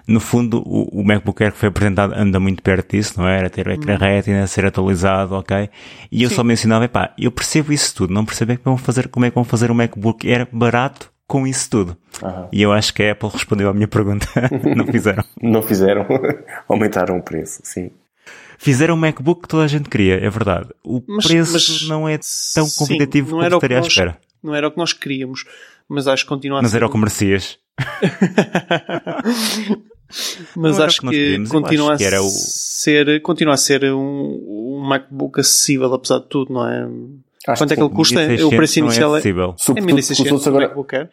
no fundo, o, o MacBook Air que foi apresentado anda muito perto disso, não é? Era ter o ecrã hum. retina, ser atualizado, ok? E eu Sim. só mencionava, pá, eu percebo isso tudo, não percebo é que vão fazer, como é que vão fazer um MacBook Air barato com isso tudo. Uhum. E eu acho que a Apple respondeu à minha pergunta. não fizeram. não fizeram. Aumentaram o preço, sim. Fizeram um MacBook que toda a gente queria, é verdade. O mas, preço mas, não é tão competitivo sim, como estaria à espera. Não era o que nós queríamos, mas acho que continua a Mas era o que merecias. Mas acho que, que continua acho que a o... ser, continua a ser um, um MacBook acessível, apesar de tudo, não é? Acho Quanto é que ele custa? O preço inicial é, é 1600 agora... MacBook Air.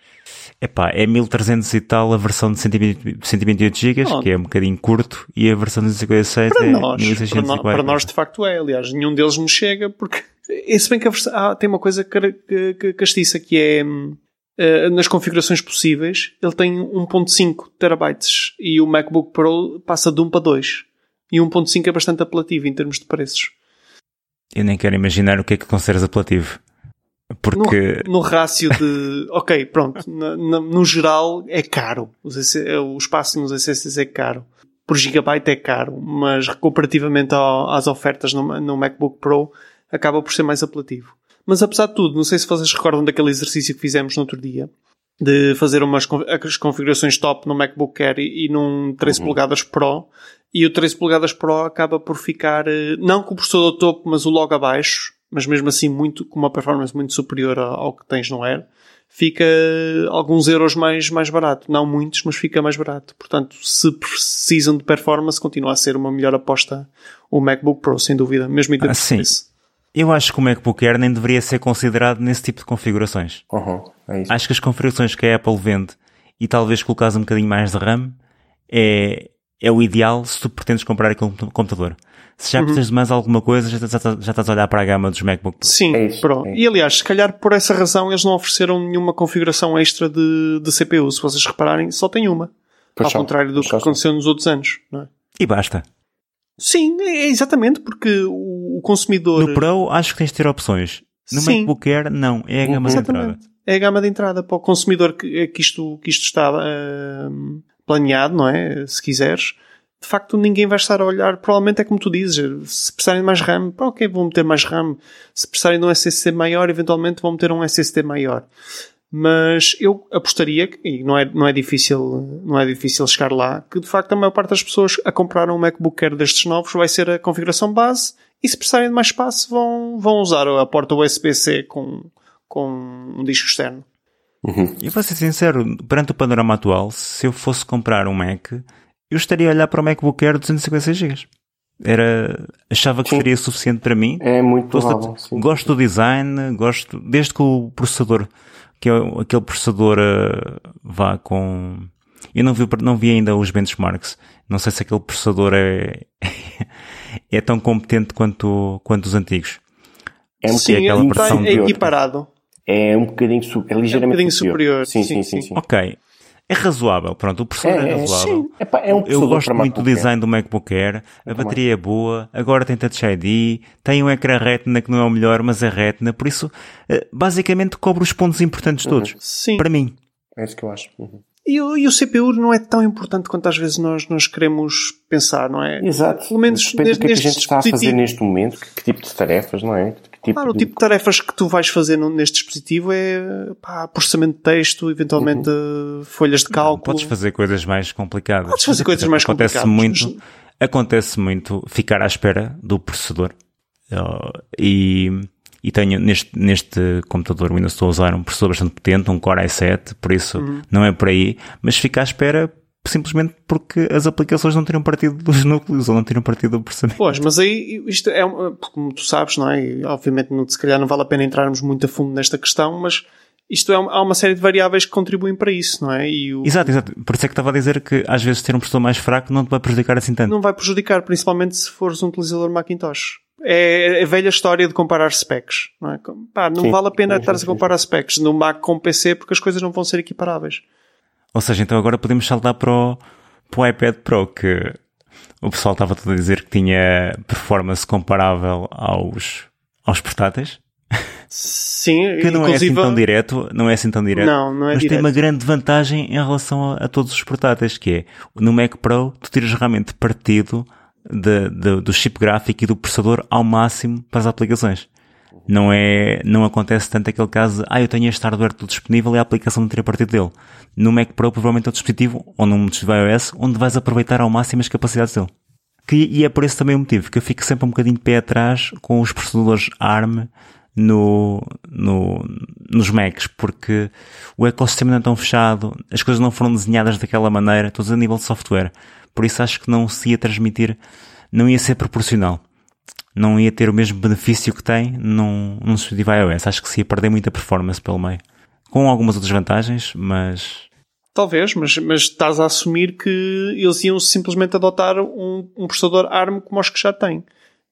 Epá, é 1300 e tal a versão de 128 GB, que é um bocadinho curto, e a versão de 256 para é nós, 1640. Para, nós, para nós, de facto, é. Aliás, nenhum deles me chega, porque... Se bem que a versão... Ah, tem uma coisa castiça, que é... Hum, eh, nas configurações possíveis, ele tem 1.5 terabytes e o MacBook Pro passa de 1 para 2. E 1.5 é bastante apelativo em termos de preços. Eu nem quero imaginar o que é que consideras apelativo. Porque... No, no rácio de... ok, pronto. No, geral é caro. O espaço nos SSDs é caro. Por gigabyte é caro. Mas comparativamente às ofertas no, no MacBook Pro acaba por ser mais apelativo. Mas apesar de tudo, não sei se vocês recordam daquele exercício que fizemos no outro dia, de fazer umas as configurações top no MacBook Air e, e num 13 uhum. polegadas Pro, e o 13 polegadas Pro acaba por ficar, eh, não com o processador topo, mas o logo abaixo, mas mesmo assim muito, com uma performance muito superior ao que tens no Air, fica alguns euros mais, mais barato. Não muitos, mas fica mais barato. Portanto, se precisam de performance, continua a ser uma melhor aposta o MacBook Pro, sem dúvida, mesmo em termos ah, de preço. Eu acho que o MacBook Air nem deveria ser considerado nesse tipo de configurações. Uhum, é acho que as configurações que a Apple vende e talvez colocares um bocadinho mais de RAM é, é o ideal se tu pretendes comprar aquele computador. Se já uhum. precisas de mais alguma coisa, já, já, já, estás a olhar para a gama dos MacBook Pro. Sim, é isso, Pro. É e aliás, se calhar por essa razão eles não ofereceram nenhuma configuração extra de, de CPU. Se vocês repararem, só tem uma. Pois ao contrário do que aconteceu nos outros anos. Não é? E basta. Sim, é exatamente, porque o consumidor. No Pro acho que tens de ter opções. No Sim. MacBook Air, não. É a gama de entrada. É a gama de entrada para o consumidor que, é que, isto, que isto está uh, planeado, não é? Se quiseres. De facto, ninguém vai estar a olhar. Provavelmente é como tu dizes. Se precisarem de mais RAM, para ok, vão meter mais RAM. Se precisarem de um SSD maior, eventualmente vão meter um SSD maior. Mas eu apostaria, e não é, não é difícil, não é difícil chegar lá, que de facto a maior parte das pessoas a comprar um MacBook Air destes novos vai ser a configuração base e se precisarem de mais espaço vão, vão usar a porta USB-C com, com um disco externo. Uhum. E vou ser sincero, perante o panorama atual, se eu fosse comprar um Mac, eu estaria a olhar para o MacBook Air 256 GB. Era, achava que sim. seria suficiente para mim. É muito provável, Gosto do design, gosto, desde que o processador que é aquele processador uh, vá com Eu não vi, não vi ainda os benchmarks. Não sei se aquele processador é, é tão competente quanto, quanto os antigos. É um sim, aquela está é equiparado. É um bocadinho, é ligeiramente é um bocadinho superior. Sim, sim, sim, sim. Ok. É razoável, pronto, o processador é, é razoável. Sim. Epá, é um eu gosto muito do design do MacBook Air, a bateria é boa, agora tem Touch ID, tem um ecrã Retina que não é o melhor, mas é Retina, por isso, eh, basicamente cobre os pontos importantes todos. Uhum. Sim. Para mim. É isso que eu acho. Uhum. E o, e o, CPU não é tão importante quanto às vezes nós, nós queremos pensar, não é? Exato. Pelo menos Depende do que, é que a gente está a fazer neste momento, que, que, tipo de tarefas, não é? Tipo claro, o tipo de tarefas que tu vais fazer neste dispositivo é pá, processamento de texto, eventualmente uhum. folhas de cálculo. Podes fazer coisas mais complicadas. Podes fazer coisas mais acontece complicadas. Muito, acontece muito ficar à espera do processador. Uh, e, e tenho neste, neste computador Windows estou a usar um processador bastante potente, um Core i7, por isso uhum. não é por aí, mas fica à espera simplesmente porque as aplicações não teriam partido dos núcleos ou não teriam partido do processamento. Pois, mas aí isto é, como tu sabes, não é? E, obviamente, se calhar não vale a pena entrarmos muito a fundo nesta questão, mas isto é, há uma série de variáveis que contribuem para isso, não é? O... Exato, exato. Por isso é que estava a dizer que às vezes ter um processador mais fraco não te vai prejudicar assim tanto. Não vai prejudicar, principalmente se fores um utilizador Macintosh. É a velha história de comparar specs, não é? Pá, não sim, vale a pena estar a comparar specs no Mac com PC porque as coisas não vão ser equiparáveis. Ou seja, então agora podemos saltar para o, para o iPad Pro, que o pessoal estava todo a dizer que tinha performance comparável aos, aos portáteis. Sim, que não é assim tão direto, não é assim tão direto. Não, não é mas direto. tem uma grande vantagem em relação a, a, todos os portáteis, que é no Mac Pro tu tiras realmente partido de, de, do chip gráfico e do processador ao máximo para as aplicações. Não é, não acontece tanto aquele caso ah, eu tenho este hardware tudo disponível e a aplicação não teria partido dele. No Mac Pro, provavelmente é um dispositivo, ou num dispositivo iOS, onde vais aproveitar ao máximo as capacidades dele. Que, e é por esse também o motivo que eu fico sempre um bocadinho de pé atrás com os processadores ARM no, no, nos Macs, porque o ecossistema não é tão fechado, as coisas não foram desenhadas daquela maneira, todos a nível de software. Por isso acho que não se ia transmitir, não ia ser proporcional não ia ter o mesmo benefício que tem num, num dispositivo iOS. Acho que se ia perder muita performance pelo meio. Com algumas outras vantagens, mas. Talvez, mas, mas estás a assumir que eles iam simplesmente adotar um, um processador ARM como os que já têm.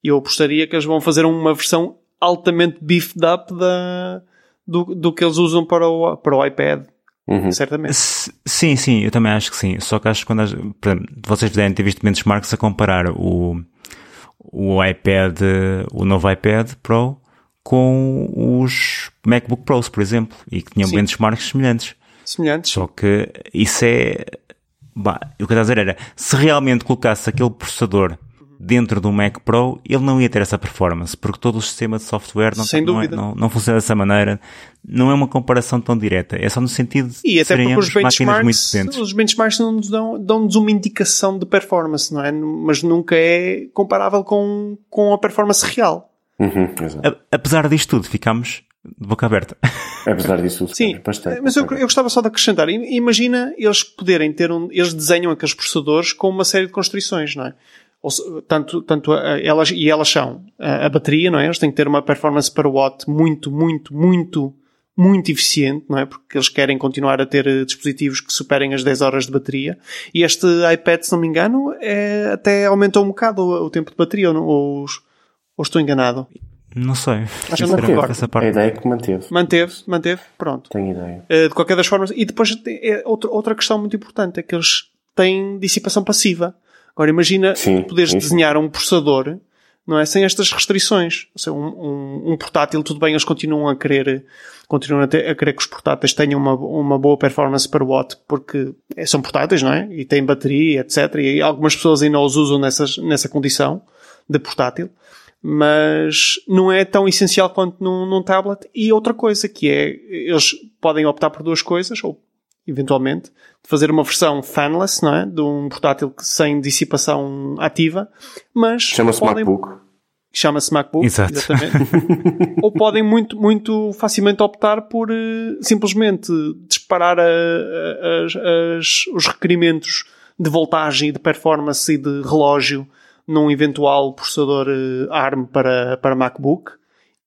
E eu apostaria que eles vão fazer uma versão altamente beefed up da, do, do que eles usam para o, para o iPad. Uhum. Certamente. Sim, sim, eu também acho que sim. Só que acho que quando. Por exemplo, vocês devem ter visto benchmarks a comparar o o iPad, o novo iPad Pro com os MacBook Pros, por exemplo, e que tinham Sim. benchmarks semelhantes. Semelhantes. Só que isso é. Bah, o que eu estava a dizer era, se realmente colocasse aquele processador dentro do Mac Pro, ele não ia ter essa performance, porque todo o sistema de software não, não, é, não, não, funciona dessa maneira. Não é uma comparação tão direta. É só no sentido de e até porque os benchmarks, muito potentes. Os benchmarks nos dão, dão-nos uma indicação de performance, não é? Mas nunca é comparável com, com a performance real. Uhum, Apesar disto tudo, ficamos de boca aberta. Apesar disso, sim, bastante. Mas eu, eu, gostava só de acrescentar. Imagina eles poderem ter um. Eles desenham aqueles processadores com uma série de constrições, não é? Tanto, tanto elas, e elas são a, a, bateria, não é? Eles têm que ter uma performance per watt muito, muito, muito, muito eficiente, não é? Porque eles querem continuar a ter eh, dispositivos que superem as 10 horas de bateria. E este iPad, se não me engano, é, até aumentou um bocado o, o tempo de bateria, ou, ou, ou estou enganado? Não sei. Acho que não essa parte. A ideia é que manteve. Manteve, manteve, pronto. Tenho ideia. Eh, de qualquer das formas. E depois, é outra, outra questão muito importante é que eles têm dissipação passiva. Agora imagina sim, poderes sim, desenhar um processador não é? Sem estas restrições. Ou seja, um, um, um, portátil, tudo bem, eles continuam a querer, continuam a, ter, a querer que os portáteis tenham uma, uma boa performance per watt, porque são portáteis, não é? E têm bateria, etc. E algumas pessoas ainda os usam nessas, nessa condição de portátil. Mas não é tão essencial quanto num, num tablet. E outra coisa que é, eles podem optar por duas coisas, ou eventualmente, de fazer uma versão fanless, não é? De um portátil sem dissipação ativa, mas... Chama-se podem... MacBook. Chama-se MacBook, Exato. exatamente. Ou podem muito, muito facilmente optar por uh, simplesmente disparar a, a, as, os requerimentos de voltagem e de performance e de relógio num eventual processador uh, ARM para, para MacBook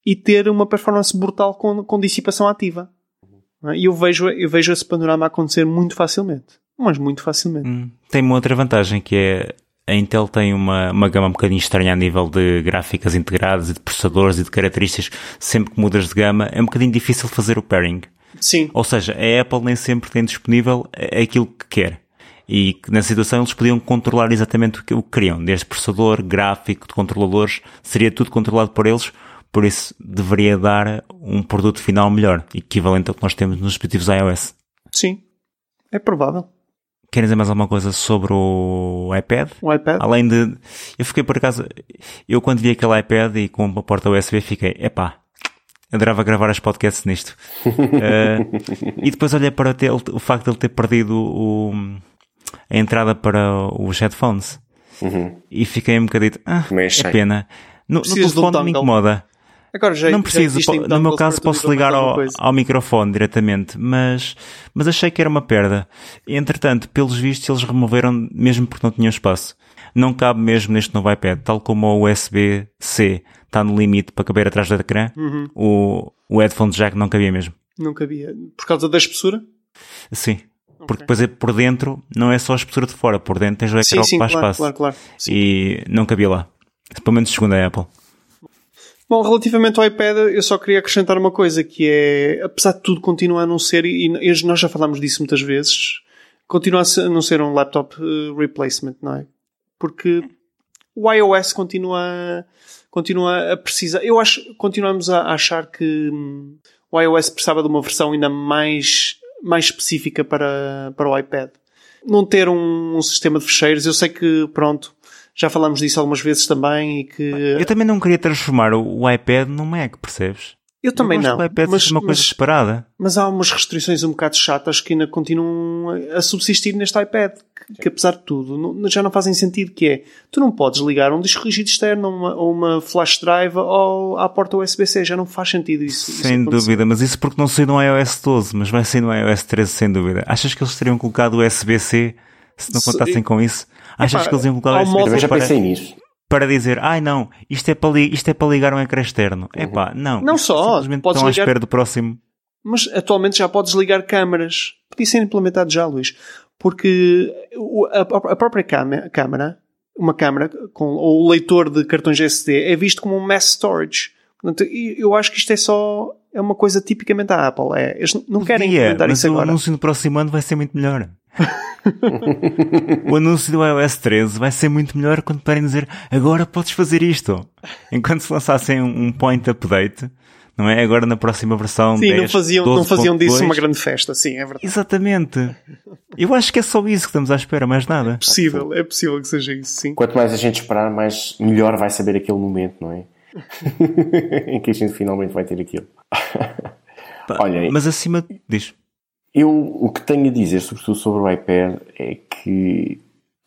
e ter uma performance brutal com, com dissipação ativa. É? E eu vejo, eu vejo esse panorama acontecer muito facilmente. Mas muito facilmente. Hum, tem uma outra vantagem que é a Intel tem uma, uma gama um bocadinho estranha a nível de gráficas integradas e de processadores e de características. Sempre que mudas de gama é um bocadinho difícil fazer o pairing. Sim. Ou seja, a Apple nem sempre tem disponível aquilo que quer. E na situação eles podiam controlar exatamente o que, o que queriam. Desde processador, gráfico, de controladores, seria tudo controlado por eles. Por isso deveria dar um produto final melhor, equivalente ao que nós temos nos dispositivos iOS. Sim. É provável. Querem dizer mais alguma coisa sobre o iPad? O iPad? Além de. Eu fiquei por acaso. Eu quando vi aquele iPad e com uma porta USB fiquei, epá, adorava gravar as podcasts nisto. uh, e depois olhei para ter, o facto de ele ter perdido o, a entrada para os headphones. Uhum. E fiquei um bocadinho, ah, é pena. No, no telefone não me incomoda. Agora já, não preciso, já no meu caso posso ligar ao, ao microfone diretamente, mas, mas achei que era uma perda. Entretanto, pelos vistos, eles removeram mesmo porque não tinham espaço. Não cabe mesmo neste novo iPad, tal como o USB-C está no limite para caber atrás do ecrã, uhum. o, o headphone jack não cabia mesmo. Não cabia. Por causa da espessura? Sim. Okay. Porque depois é por dentro, não é só a espessura de fora, por dentro tens o ecrã sim, para claro, espaço. Claro, claro. E não cabia lá. Pelo menos segundo a Apple. Bom, relativamente ao iPad, eu só queria acrescentar uma coisa que é, apesar de tudo, continua a não ser, e nós já falámos disso muitas vezes, continua a não ser um laptop replacement, não é? Porque o iOS continua, continua a precisar. Eu acho, continuamos a achar que hum, o iOS precisava de uma versão ainda mais, mais específica para, para o iPad. Não ter um, um sistema de fecheiros, eu sei que, pronto, já falámos disso algumas vezes também e que... Eu também não queria transformar o iPad num Mac, percebes? Eu também eu não. O iPad mas, uma coisa mas, separada. Mas há umas restrições um bocado chatas que ainda continuam a subsistir neste iPad, que, que apesar de tudo não, já não fazem sentido, que é, tu não podes ligar um disco rígido externo ou uma, uma, flash drive ou à porta USB-C, já não faz sentido isso. Sem isso dúvida, mas isso porque não saiu no iOS 12, mas vai sair no iOS 13 sem dúvida. Achas que eles teriam colocado o USB-C se não contassem com isso? Achas Epá, que eles iam colocar o Eu USB-C já para, pensei nisso. para dizer, ai não, isto é para, li- isto é para ligar um ecrã externo? Epá, não. Não só, Simplesmente podes estão à ligar- espera do próximo. Mas atualmente já podes ligar câmaras. Podia ser implementado já, Luís. Porque a, a própria câmera, câmara, uma câmara com ou o leitor de cartões SD é visto como um mass storage. Portanto, eu acho que isto é só é uma coisa tipicamente da Apple. É, eles não querem Podia, implementar mas isso o agora. anúncio no próximo ano vai ser muito melhor. o anúncio do iOS 13 vai ser muito melhor quando puderem dizer agora podes fazer isto. Enquanto se lançassem um point update, não é? Agora na próxima versão Sim, 10, não faziam, não faziam disso 12.2. uma grande festa. Sim, é verdade. Exatamente. Eu acho que é só isso que estamos à espera, mais nada. É possível, é possível que seja isso, sim. Quanto mais a gente esperar, mais melhor vai saber aquele momento, não é? em que a gente finalmente vai ter aquilo. Pá, Olha, mas acima diz. Eu, o que tenho a dizer, sobretudo sobre o iPad, é que.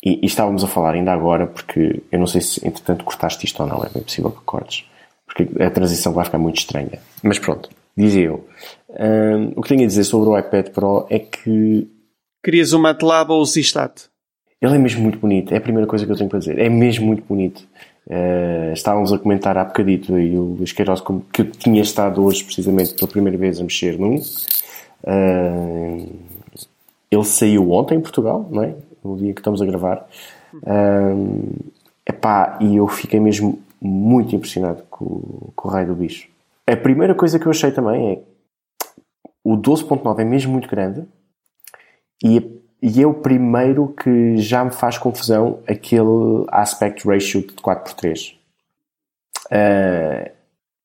E, e estávamos a falar ainda agora, porque eu não sei se entretanto cortaste isto ou não, é bem possível que cortes, porque a transição vai ficar muito estranha. Mas pronto, dizia eu. Hum, o que tenho a dizer sobre o iPad Pro é que Querias o MATLAB ou o Zistat? ele é mesmo muito bonito. É a primeira coisa que eu tenho para dizer. É mesmo muito bonito. Uh, estávamos a comentar há bocadito e o Luís Queiroz que eu tinha estado hoje precisamente pela primeira vez a mexer num. Uh, ele saiu ontem em Portugal, não é? No dia que estamos a gravar. Uh, epá, e eu fiquei mesmo muito impressionado com, com o raio do bicho. A primeira coisa que eu achei também é o 12.9 é mesmo muito grande e, e é o primeiro que já me faz confusão aquele aspect ratio de 4x3. Uh,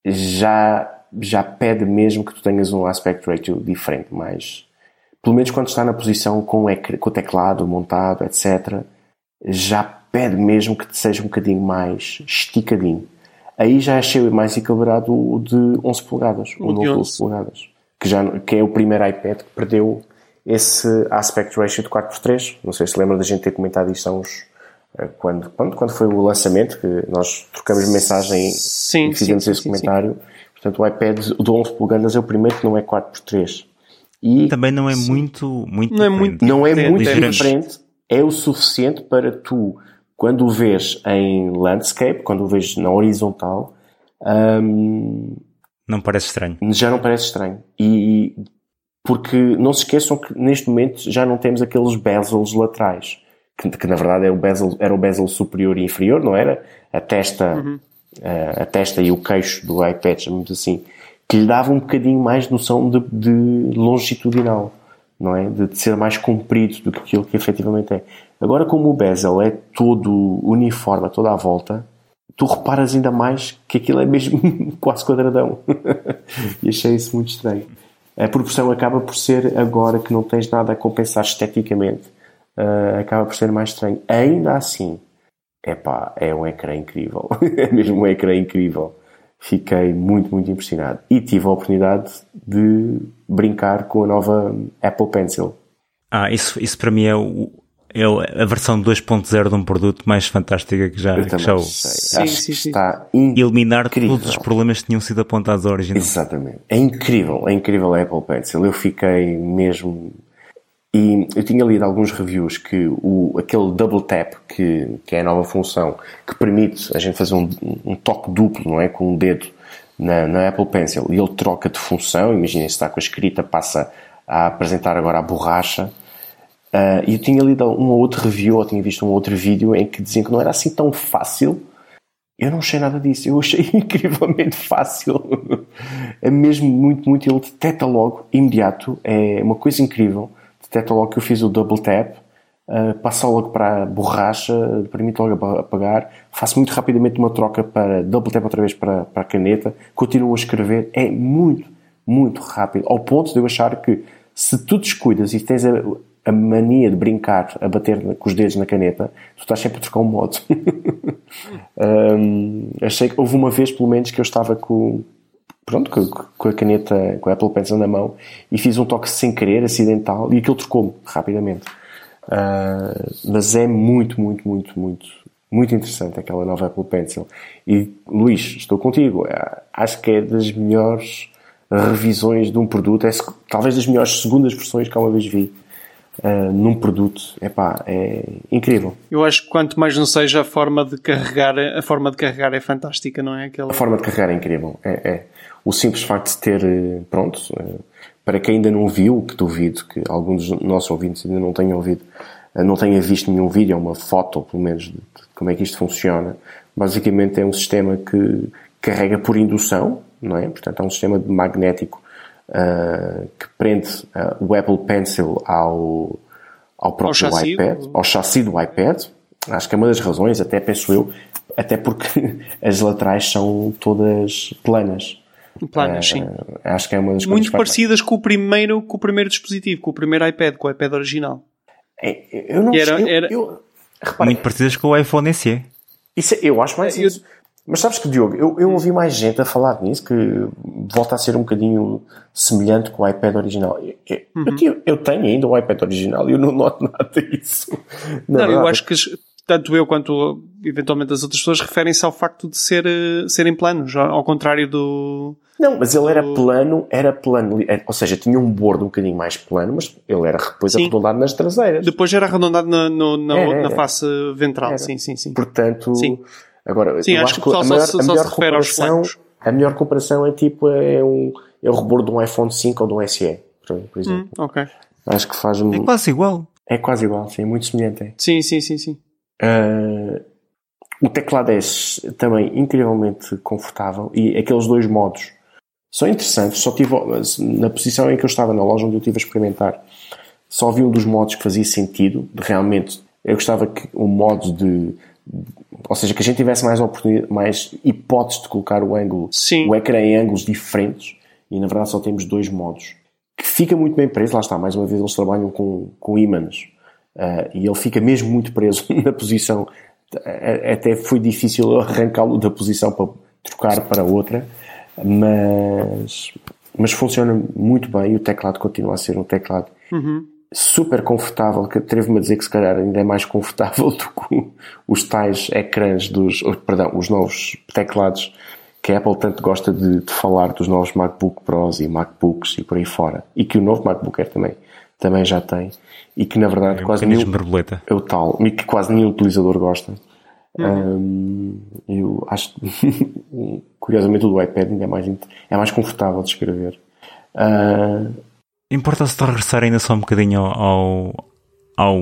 já, já pede mesmo que tu tenhas um aspect ratio diferente, mas pelo menos quando está na posição com o, teclado montado, etc., já pede mesmo que seja um bocadinho mais esticadinho. Aí já achei mais equilibrado o de 11 polegadas, o, O de novo 11. 11 polegadas, que, já, que é o primeiro iPad que perdeu esse aspect ratio de 4x3. Não sei se lembra da gente ter comentado isto há uns. eh, Quando, quando, quando foi o lançamento, que nós trocamos mensagem Sim, e fizemos sim, esse sim, sim, comentário. Portanto, o iPad de 11 polegadas é o primeiro que não é 4x3. E Também não é muito, muito Não é diferente. muito- não é É muito diferente. diferente, é o suficiente para tu, quando o vês em landscape, quando o vês na horizontal, hum, Não parece estranho. já não parece estranho. E porque não se esqueçam que neste momento já não temos aqueles bezels laterais, que, que na verdade é o bezel, era o bezel superior e inferior, não era? A testa, uhum. a, a, testa e o queixo do iPad, chamamos assim, que lhe dava um bocadinho mais noção de, de longitudinal, não é? De, de, ser mais comprido do que aquilo que efetivamente é. Agora, como o bezel é todo uniforme, toda à volta, tu reparas ainda mais que aquilo é mesmo quase quadradão. e achei isso muito estranho. A proporção acaba por ser, agora que não tens nada a compensar esteticamente, uh, acaba por ser mais estranho. Ainda assim, epá, é um ecrã incrível. é mesmo um ecrã incrível. Fiquei muito, muito impressionado. E tive a oportunidade de brincar com a nova Apple Pencil. Ah, isso, isso para mim é o, é a versão 2.0 de um produto mais fantástica que já, que já houve. Sim, Acho sim, que sim. está incrível. Eliminar todos os problemas que tinham sido apontados ao original. Exatamente. É incrível, é incrível a Apple Pencil. Eu fiquei mesmo... E eu tinha lido alguns reviews que o, aquele double tap, que, que é a nova função, que permite a gente fazer um, um toque duplo, não é? Com um dedo na, na Apple Pencil e ele troca de função. Imaginem se está com a escrita, passa a apresentar agora a borracha Uh, e eu tinha lido um ou outro review, ou tinha visto um outro vídeo em que diziam que não era assim tão fácil. Eu não achei nada disso, eu achei incrivelmente fácil. é mesmo muito, muito. Ele detecta logo, imediato, é uma coisa incrível. Detecta logo que eu fiz o double tap, uh, passa logo para a borracha, permite logo apagar. Faço muito rapidamente uma troca para double tap outra vez para, para a caneta, continuo a escrever. É muito, muito rápido, ao ponto de eu achar que se tu descuidas e tens a, a mania de brincar a bater com os dedos na caneta, tu estás sempre a trocar um modo. um, achei que houve uma vez, pelo menos, que eu estava com, pronto, com, a caneta, com a Apple Pencil na mão e fiz um toque sem querer, acidental, e aquilo trocou-me rapidamente. Uh, mas é muito, muito, muito, muito, muito interessante aquela nova Apple Pencil. E Luís, estou contigo. Acho que é das melhores revisões de um produto, é talvez das melhores segundas versões que alguma vez vi uh, num produto, epá, é incrível. Eu acho que quanto mais não seja a forma de carregar, a forma de carregar é fantástica, não é? Aquela... A forma de carregar é incrível, é, é. O simples facto de ter, eh, pronto, eh, para quem ainda não viu, que duvido que alguns dos nossos ouvintes ainda não tenham ouvido, não tenha visto nenhum vídeo, ou uma foto, pelo menos, de como é que isto funciona. Basicamente é um sistema que carrega por indução, não é? Portanto, é um sistema magnético uh, que prende uh, o Apple Pencil ao, ao próprio ao iPad, ao chassi do iPad. Acho que é uma das razões, até penso eu, até porque as laterais são todas planas. Planas, uh, sim. Acho que é uma das Muito parecidas com o primeiro, com o primeiro dispositivo, com o primeiro iPad, com o iPad original. É, eu não era, sei. Era... Eu, eu, Muito parecidas com o iPhone SE. Isso, é, eu acho mais isso. Mas sabes que, Diogo, eu, eu ouvi mais gente a falar nisso que volta a ser um bocadinho semelhante com o iPad original. Eu, uhum. eu, eu tenho ainda o iPad original e eu não noto nada disso. Não, não eu acho que tanto eu quanto eventualmente as outras pessoas referem-se ao facto de ser, eh, serem planos, ao contrário do. Não, mas ele era plano, era plano, ou seja, tinha um bordo um bocadinho mais plano, mas ele era depois sim. arredondado nas traseiras. Depois era arredondado na, no, na, era, na face ventral, sim, sim, sim. Portanto, sim. Agora, Sim, eu acho, que, a maior, só, a melhor comparação, a melhor comparação é tipo é, um, é o rebordo de um iPhone 5 ou de um SE, por, por exemplo. Hum, ok. Acho que faz um... É quase igual. É quase igual, sim, muito semelhante. É. Sim, sim, sim, sim. Uh, o teclado é também incrivelmente confortável e aqueles dois modos são interessantes. Só tive na posição em que eu estava na loja onde eu estive a experimentar, só vi um dos modos que fazia sentido. De, realmente, eu gostava que o modo de ou seja, que a gente tivesse mais mais hipóteses de colocar o ângulo, Sim. o ecrã em ângulos diferentes, e na verdade só temos dois modos, que fica muito bem preso, lá está, mais uma vez eles trabalham com, com ímãs, uh, e ele fica mesmo muito preso na posição, até foi difícil arrancá-lo da posição para trocar para outra, mas, mas funciona muito bem e o teclado continua a ser um teclado uhum super confortável, que atrevo-me a dizer que se calhar ainda é mais confortável do que os tais ecrãs dos, perdão, os novos teclados que a Apple tanto gosta de, de, falar dos novos MacBook Pros e MacBooks e por aí fora. E que o novo MacBook Air também, também já tem. E que na verdade é quase nenhum, é o tal, e que quase nenhum utilizador gosta. Uhum. Um, eu acho curiosamente o do iPad ainda é mais, é mais confortável de escrever. Uh, Importa-se de regressar ainda só um bocadinho ao, ao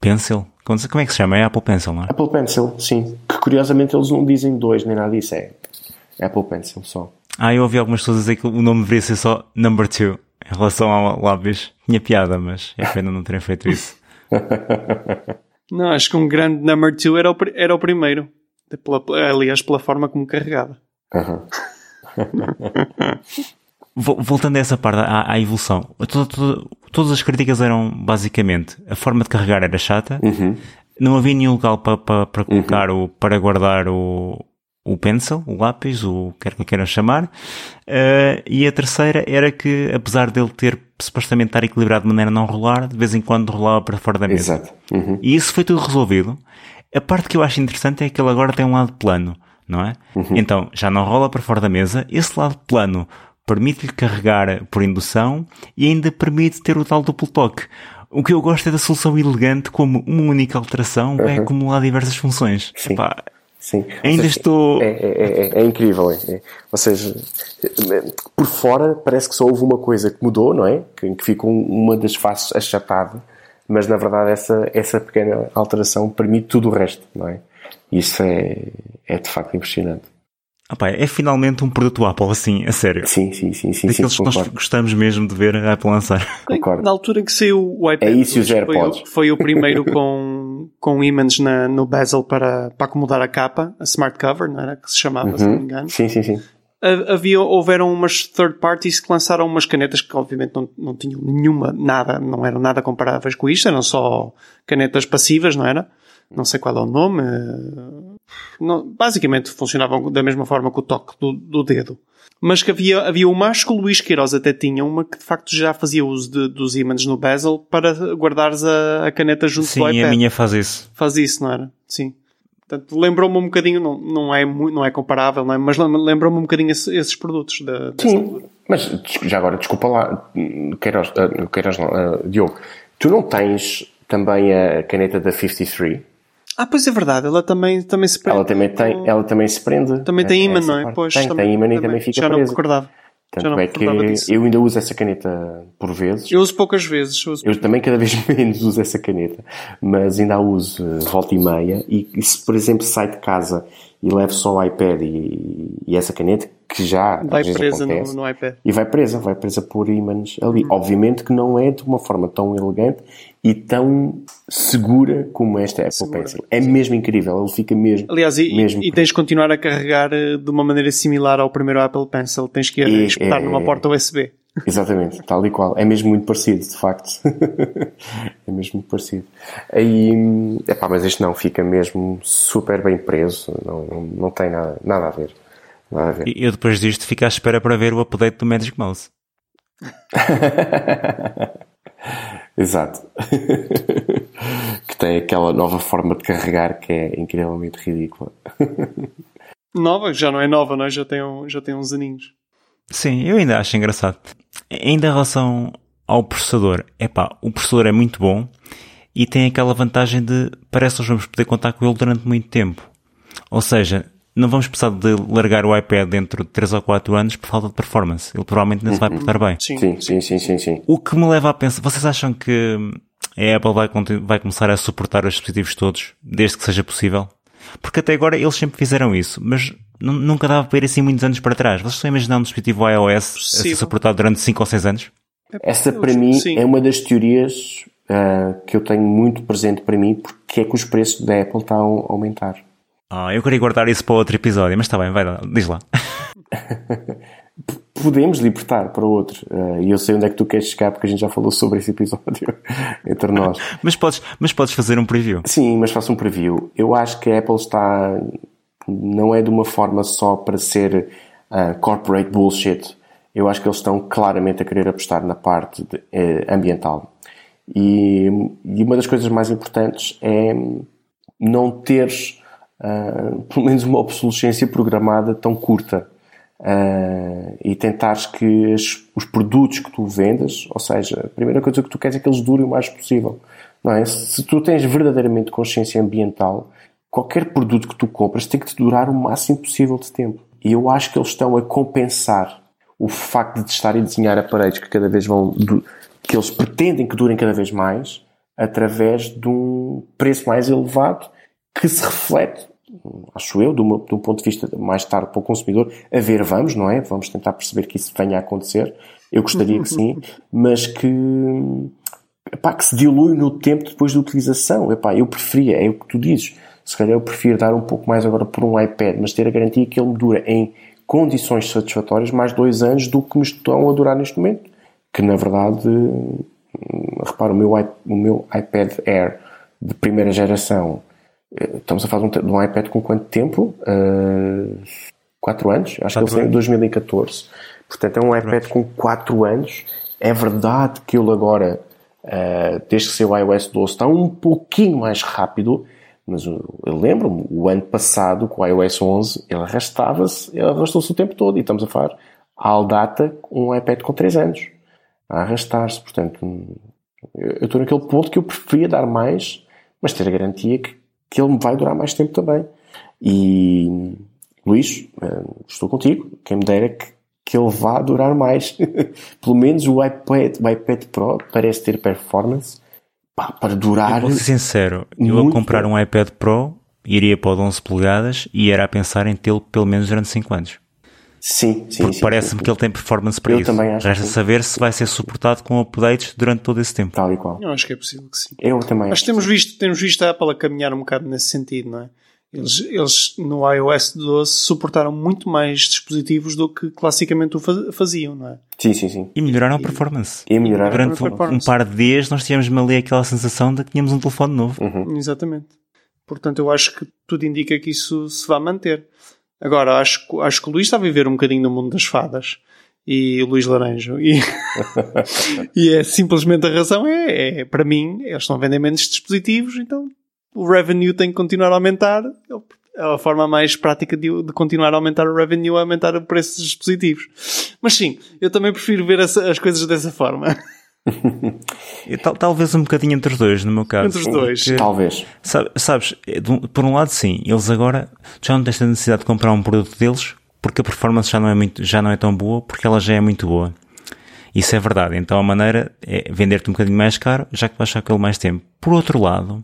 Pencil? Como é que se chama? É Apple Pencil, não é? Apple Pencil, sim. Que curiosamente eles não dizem dois nem nada disso. É Apple Pencil só. Ah, eu ouvi algumas pessoas dizer que o nome deveria ser só Number 2 em relação ao lápis. Tinha piada, mas é pena não terem feito isso. não, acho que um grande Number 2 era o, era o primeiro. Pela, aliás, pela forma como carregava. Uhum. Voltando a essa parte, à, à evolução, todo, todo, todas as críticas eram basicamente a forma de carregar era chata, uhum. não havia nenhum local para, para, para colocar uhum. o, para guardar o, o pencil, o lápis, o quer que queiram chamar, uh, e a terceira era que, apesar dele ter supostamente estar equilibrado de maneira a não rolar, de vez em quando rolava para fora da mesa. Exato. Uhum. E isso foi tudo resolvido. A parte que eu acho interessante é que ele agora tem um lado plano, não é? Uhum. Então, já não rola para fora da mesa, esse lado plano permite-lhe carregar por indução e ainda permite ter o tal duplo toque. O que eu gosto é da solução elegante como uma única alteração vai uhum. acumular diversas funções. Sim. Epá, Sim. Ainda seja, estou. É, é, é, é incrível. É. Ou seja, por fora parece que só houve uma coisa que mudou, não é? Que, que ficou uma das faces achatada, mas na verdade essa, essa pequena alteração permite tudo o resto, não é? Isso é, é de facto impressionante. Ah, é finalmente um produto Apple, assim, a sério. Sim, sim, sim. sim Daqueles sim, que nós gostamos mesmo de ver a Apple lançar. Concordo. Na altura que saiu o iPad, é isso os AirPods. Foi, foi o primeiro com, com ímãs no bezel para, para acomodar a capa, a Smart Cover, não era? Que se chamava, uhum. se não me engano. Sim, sim, sim. Havia, houveram umas third parties que lançaram umas canetas que obviamente não, não tinham nenhuma, nada, não eram nada comparáveis com isto, eram só canetas passivas, não era? Não sei qual é o nome, não, basicamente funcionavam da mesma forma que o toque do, do, dedo. Mas que havia, havia uma, acho que o Luís Queiroz até tinha uma que de facto já fazia uso de, dos ímãs no bezel para guardares a, a caneta junto Sim, do iPad. Sim, a minha faz isso. Faz isso, não era? Sim. Portanto, lembrou-me um bocadinho, não, não, é, não é comparável, não é? mas lembrou-me um bocadinho esses, esses produtos. Da, Sim, altura. mas já agora, desculpa lá, Queiroz, uh, Queiroz não, uh, Diogo, tu não tens também a caneta da 53? Ah, pois é verdade, ela também, também se prende. Ela também, tem, ela também se prende. Também tem imã, não é? Pois, tem, também, tem imã e também fica Já não me recordava. Tanto não é que disso. eu ainda uso essa caneta por vezes. Eu uso poucas vezes. Eu, uso... eu também cada vez menos uso essa caneta, mas ainda a uso eh, volta e meia. E, e se, por exemplo, sai de casa e levo só o iPad e, e essa caneta, que já vai presa acontece, no, no, iPad. E vai presa, vai presa por ímãs ali. Hum. Obviamente que não é de uma forma tão elegante e tão segura como esta Apple segura. Pencil. É mesmo incrível, ele fica mesmo. Aliás, e, mesmo e tens de continuar a carregar eh, de uma maneira similar ao primeiro Apple Pencil, tens que e, espetar é, numa porta USB. Exatamente, tal e qual. É mesmo muito parecido, de facto. é mesmo muito parecido. Aí, epá, mas este não, fica mesmo super bem preso, não, não, não tem nada, nada a ver. E eu depois disto fico à espera para ver o update do Magic Mouse. Exato. que tem aquela nova forma de carregar que é incrivelmente ridícula. nova? Já não é nova, não é? Já tem, um, já tem uns aninhos. Sim, eu ainda acho engraçado. Ainda em relação ao processador, epá, o processador é muito bom e tem aquela vantagem de parece que nós vamos poder contar com ele durante muito tempo. Ou seja, não vamos precisar de largar o iPad dentro de 3 ou 4 anos por falta de performance. Ele provavelmente não se vai portar bem. Sim, sim, sim, sim, sim. O que me leva a pensar, vocês acham que a Apple vai, vai começar a suportar os dispositivos todos, desde que seja possível? Porque até agora eles sempre fizeram isso, mas nunca dava para ir assim muitos anos para trás. Vocês estão a imaginar um dispositivo iOS a ser suportado durante 5 ou 6 anos? Essa para mim sim. é uma das teorias uh, que eu tenho muito presente para mim, porque é que os preços da Apple estão a aumentar. Ah, eu queria guardar isso para outro episódio, mas está bem, vai lá, diz lá. Podemos libertar para outro. Eh, e eu sei onde é que tu queres chegar, porque a gente já falou sobre esse episódio entre nós. mas, podes, mas podes fazer um preview. Sim, mas faço um preview. Eu acho que a Apple está. Não é de uma forma só para ser uh, corporate bullshit. Eu acho que eles estão claramente a querer apostar na parte de, uh, ambiental. E, e uma das coisas mais importantes é não teres uh, pelo menos uma obsolescência programada tão curta. Uh, e tentares que as, os produtos que tu vendas, ou seja, a primeira coisa que tu queres é que eles durem o mais possível. Não é? Se tu tens verdadeiramente consciência ambiental, qualquer produto que tu compras tem que te durar o máximo possível de tempo. E eu acho que eles estão a compensar o facto de estarem a desenhar aparelhos que cada vez vão que eles pretendem que durem cada vez mais através de um preço mais elevado que se reflete, acho eu, de, uma, de um ponto de vista mais tarde para o consumidor, a ver vamos, não é? Vamos tentar perceber que isso venha a acontecer. Eu gostaria que sim, mas que, epá, que se dilui no tempo depois da utilização. Epá, eu preferia, é o que tu dizes, se calhar eu prefiro dar um pouco mais agora por um iPad, mas ter a garantia que ele me dura em condições satisfatórias mais dois anos do que me estão a durar neste momento. Que na verdade, repara, o meu, o meu iPad Air de primeira geração, estamos a falar de um, iPad com quanto tempo? Uh, quatro anos? Acho quatro que ele saiu em 2014. Portanto, é um iPad com quatro anos. É verdade que ele agora, uh, desde que saiu o iOS 12, está um pouquinho mais rápido, mas eu lembro-me, o ano passado, com o iOS 11, ele arrastava-se, ele arrastou-se o tempo todo. E estamos a falar, à data, um iPad com 3 anos. A arrastar-se. Portanto, eu estou naquele ponto que eu preferia dar mais, mas ter a garantia que, que ele vai durar mais tempo também. E, Luís, eh, estou contigo. Quem me dera que, que ele vá durar mais. Pelo menos o iPad, o iPad Pro parece ter performance pá, para durar. Eu vou ser sincero, eu a comprar um iPad Pro iria para o de 11 polegadas e era a pensar em tê-lo pelo menos durante 5 anos. Sim, sim. Porque parece-me que ele tem performance para eu isso. Também acho Resta que... saber se vai ser suportado com updates durante todo esse tempo. Tal e qual. Eu acho que é possível que sim. Eu também. Mas temos visto, temos visto a Apple a caminhar um bocado nesse sentido, não é? Eles, eles no iOS 12 suportaram muito mais dispositivos do que classicamente o faziam, não é? Sim, sim, sim. E melhoraram a performance. E melhoraram Durante um, um, par de dias nós tínhamos ali aquela sensação de que tínhamos um telefone novo. Uhum. Exatamente. Portanto, eu acho que tudo indica que isso se vai manter. Agora, acho, acho que o Luís está a viver um bocadinho no mundo das fadas. E o Luís Laranjo. E, e é simplesmente a razão é, é, para mim, eles estão a vender menos dispositivos, então o revenue tem que continuar a aumentar. É a forma mais prática de, de continuar a aumentar o revenue é aumentar o preço dos dispositivos. Mas sim, eu também prefiro ver as, as coisas dessa forma. Tal, talvez um bocadinho entre os dois, no meu caso. Entre os dois. Porque, talvez. Sabe, sabes, por um lado sim, eles agora já não têm a necessidade de comprar um produto deles porque a performance já não é, muito, já não é tão boa porque ela já é muito boa. Isso é verdade. Então a maneira é vender-te um bocadinho mais caro já que vais achar aquele mais tempo. Por outro lado,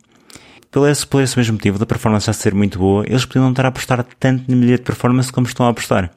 pelo esse, por esse mesmo motivo da performance já ser muito boa, eles podiam não estar a apostar tanto na milha de performance como estão a apostar.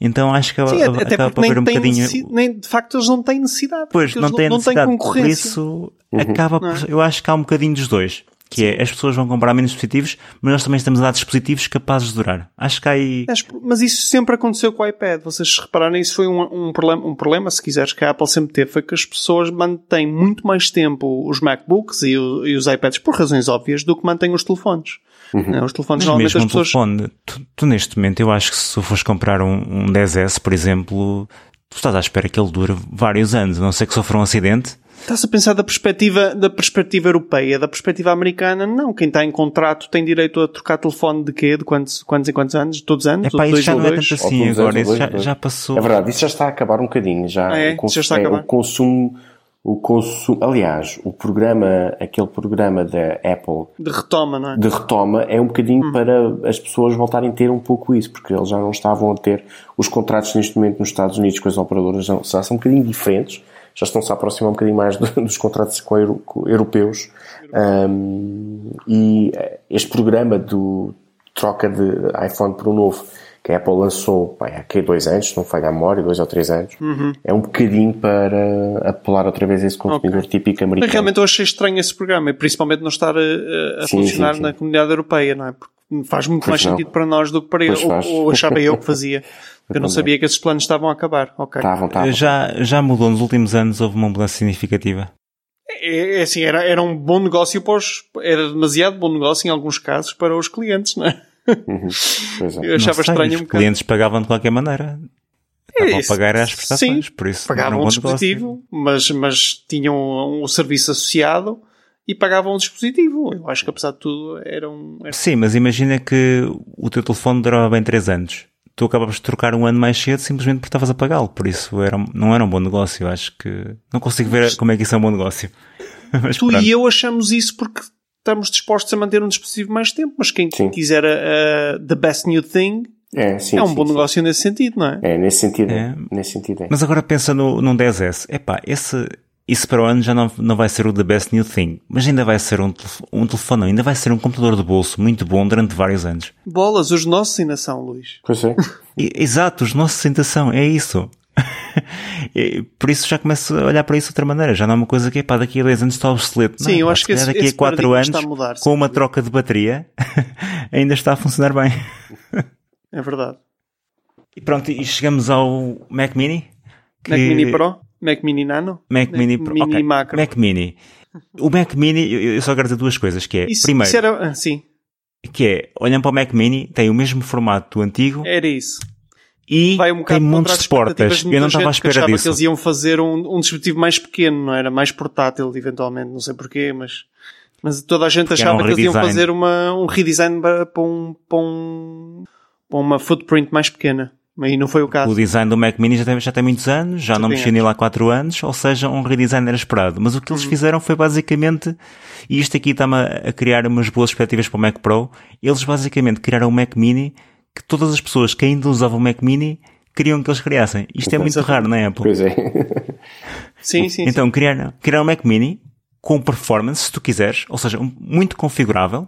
Então acho que Sim, até acaba por haver um bocadinho. Nem, de facto, eles não têm necessidade. Pois, não têm necessidade. Não têm concorrência. Por isso, uhum. acaba por, Eu acho que há um bocadinho dos dois. Que é, as pessoas vão comprar menos dispositivos, mas nós também estamos a dar dispositivos capazes de durar. Acho que há aí... Mas isso sempre aconteceu com o iPad. Vocês repararem, isso foi um, um, problema, um problema, se quiseres, que a Apple sempre teve, foi que as pessoas mantêm muito mais tempo os MacBooks e, o, e os iPads, por razões óbvias, do que mantêm os telefones. Uhum. Os telefones, Mas mesmo as pessoas... telefone, tu, tu, neste momento, eu acho que se tu fores comprar um, um 10S, por exemplo, tu estás à espera que ele dure vários anos, a não ser que sofra um acidente Está-se a pensar da perspectiva, da perspectiva europeia, da perspectiva americana, não. Quem está em contrato tem direito a trocar telefone de quê? De quantos, quantos em quantos anos? Todos os anos? É pá, isso já não é tanto assim agora, isso já, já, passou. É verdade, isso já está a acabar um bocadinho, já. É, o, já está a é, acabar. O consumo, o consumo, aliás, o programa, aquele programa da Apple. De retoma, não é? De retoma é um bocadinho hum. para as pessoas voltarem a ter um pouco isso, porque eles já não estavam a ter os contratos neste momento nos Estados Unidos com as operadoras, já são um bocadinho diferentes já estão-se a aproximar um bocadinho mais dos contratos com, euro, com europeus. Um, e este programa do troca de iPhone por um novo que a Apple lançou bem, há dois anos, se não falha a memória, dois ou três anos, uhum. é um bocadinho para apelar outra vez esse consumidor okay. típico americano. Mas realmente eu achei estranho esse programa, principalmente não estar a, a sim, funcionar sim, sim. na comunidade europeia, não é? Porque faz muito pois mais não. sentido para nós do que para ele, ou, ou achava eu que fazia. Eu não sabia que esses planos estavam a acabar. Okay. Estavam, estavam. Já, já mudou nos últimos anos, houve uma mudança significativa. É, é assim, era, era um bom negócio para os, era demasiado bom negócio em alguns casos para os clientes, não é? Uhum. É. Eu achava sei, estranho os um clientes pagavam de qualquer maneira. Estavam é, a pagar as prestações, sim, por isso pagavam um dispositivo, mas, mas tinham um, um serviço associado e pagavam o dispositivo. Eu acho que apesar de tudo era um. Era... Sim, mas imagina que o teu telefone durava bem 3 anos tu acabavas de trocar um ano mais cedo simplesmente porque estavas a pagá-lo. Por isso era, não era um bom negócio. Acho que não consigo ver como é que isso é um bom negócio. Mas tu pronto. e eu achamos isso porque estamos dispostos a manter um dispositivo mais tempo, mas quem sim. quiser a, a, the best new thing é, sim, é um sim, bom negócio nesse sentido, não é? É, nesse sentido. É. Nesse sentido é. Mas agora pensa no, num 10S. Epá, esse, isso para o ano já não, não vai ser o the best new thing, mas ainda vai ser um, um telefone, ainda vai ser um computador de bolso muito bom durante vários anos. Bolas, os nossos ainda são, Luís. Pois é. Exato, os nossos ainda são, é isso. Por isso já começo a olhar para isso de outra maneira. Já não é uma coisa que é pá, daqui a 10 anos está obsoleto. Sim, não, eu pá, acho que esse, daqui esse a 4 anos, a mudar, com uma troca de bateria, ainda está a funcionar bem. É verdade. E pronto, e chegamos ao Mac Mini. Que... Mac Mini Pro? Mac Mini Nano? Mac, Mac Mini Pro. Mini okay. Macro. Mac Mini. O Mac Mini, eu só quero dizer duas coisas, que é, isso, primeiro... Isso era, ah, sim. Que é, olhando para o Mac Mini, tem o mesmo formato do antigo. Era isso. E um tem montes de portas. Eu não estava à espera disso. que eles iam fazer um, um dispositivo mais pequeno, não era? Mais portátil, eventualmente. Não sei porquê, mas... Mas toda a gente Porque achava um que eles iam fazer uma, um redesign para, para, um, para, um, para uma footprint mais pequena. E não foi o caso. O design do Mac Mini já tem, já tem muitos anos, já, não mexi nele há 4 anos, ou seja, um redesign era esperado. Mas o que eles uhum. fizeram foi basicamente, e isto aqui está-me a criar umas boas perspectivas para o Mac Pro, eles basicamente criaram o Mac Mini que todas as pessoas que ainda usavam o Mac Mini queriam que eles criassem. Isto é muito raro na Apple. Pois é. sim, sim. Então, criaram, criaram o Mac Mini com performance, se tu quiseres, ou seja, muito configurável,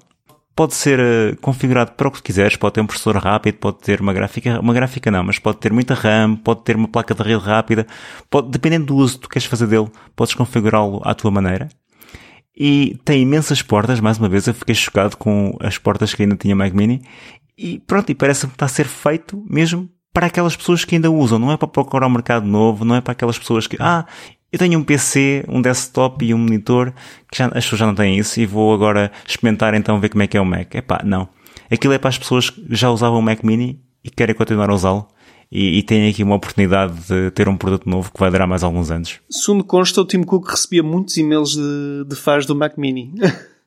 pode ser uh, configurado para o que quiseres, pode ter um processador rápido, pode ter uma gráfica, uma gráfica não, mas pode ter muita RAM, pode ter uma placa de rede rápida, pode, dependendo do uso que tu queres fazer dele, podes configurá-lo à tua maneira. E tem imensas portas, mais uma vez, eu fiquei chocado com as portas que ainda tinha Mac Mini. E pronto, e parece que está a ser feito mesmo para aquelas pessoas que ainda usam, não é para procurar um mercado novo, não é para aquelas pessoas que, ah, eu tenho um PC, um desktop e um monitor, que já, as pessoas já não têm isso e vou agora experimentar então ver como é que é o Mac. Epá, não. Aquilo é para as pessoas que já usavam o Mac Mini e querem continuar a usá-lo e, e têm aqui uma oportunidade de ter um produto novo que vai durar mais alguns anos. Segundo consta, o Tim Cook recebia muitos e-mails de, de fãs do Mac Mini.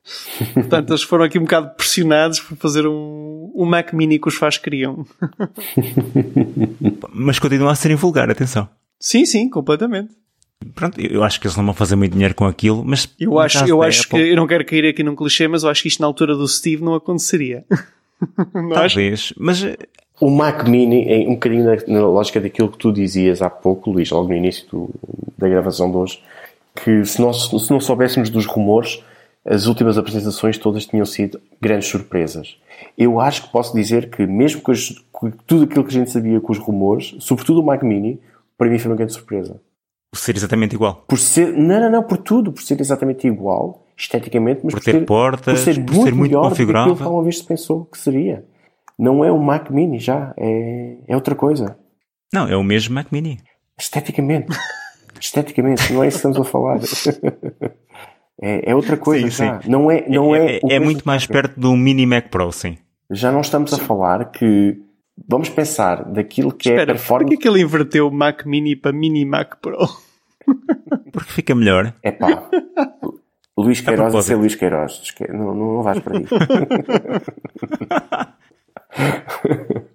Portanto, eles foram aqui um bocado pressionados por fazer um, um Mac Mini que os fãs queriam. Mas continua a ser vulgar, atenção. Sim, sim, completamente. Pronto, eu acho que eles não vão fazer muito dinheiro com aquilo, mas eu acho, eu acho Apple... que eu não quero cair aqui num clichê, mas eu acho que isto na altura do Steve não aconteceria. não Talvez, mas eh, o Mac Mini é um bocadinho na, na, lógica daquilo que tu dizias há pouco, Luís, logo no início do, da gravação de hoje, que se nós se não soubéssemos dos rumores, as últimas apresentações todas tinham sido grandes surpresas. Eu acho que posso dizer que, mesmo com, as, com tudo aquilo que a gente sabia com os rumores, sobretudo o Mac Mini, para mim foi uma grande surpresa. Por ser exatamente igual. Por ser, não, não, não, por tudo, por ser exatamente igual, esteticamente, mas por, por ter portas, por ser, por muito, ser muito melhor configurável. do que uma vez se pensou que seria. Não é o Mac Mini já, é, é outra coisa. Não, é o mesmo Mac Mini. Esteticamente. Esteticamente, não é isso que estamos a falar. é, é outra coisa sim. Sim. Não é, não é, é, é muito mais perto do Mini Mac Pro, sim. Já não estamos a falar que vamos pensar daquilo que Espera, é performance. Por que ele inverteu o Mac Mini para Mini Mac Pro? Porque fica melhor. É pá. Luís Queiroz a ser Luís Queiroz. Não, não, não vais para aí.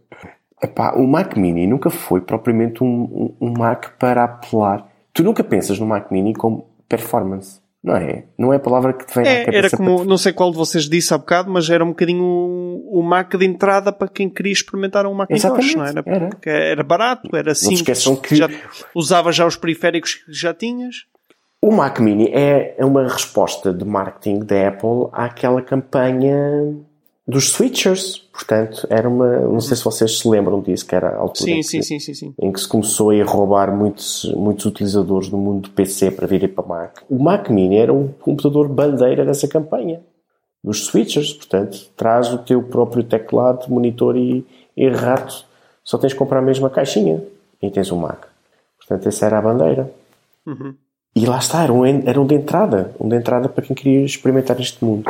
Epá, o Mac Mini nunca foi propriamente um, um, um Mac para apelar. Tu nunca pensas no Mac Mini como performance. Não é? Não é a palavra que te vem é, à cabeça. Era como, não sei qual de vocês disse há bocado, mas era um bocadinho o, o Mac de entrada para quem queria experimentar um Macintosh, não era? Era. Porque era barato, era simples. que... Já, usava já os periféricos que já tinhas. O Mac Mini é, é uma resposta de marketing da Apple àquela campanha dos switchers. Portanto, era uma. Não sei se vocês se lembram disso, que era a altura sim, em, sim, que, sim, sim, sim. em que se começou a roubar muitos, muitos utilizadores do mundo do PC para virem para Mac. O Mac Mini era um computador bandeira dessa campanha. Dos switchers, portanto, traz o teu próprio teclado, monitor e, e rato. Só tens de comprar a mesma caixinha e tens um Mac. Portanto, essa era a bandeira. Uhum. E lá está, era um, era um de entrada. Um de entrada para quem queria experimentar este mundo.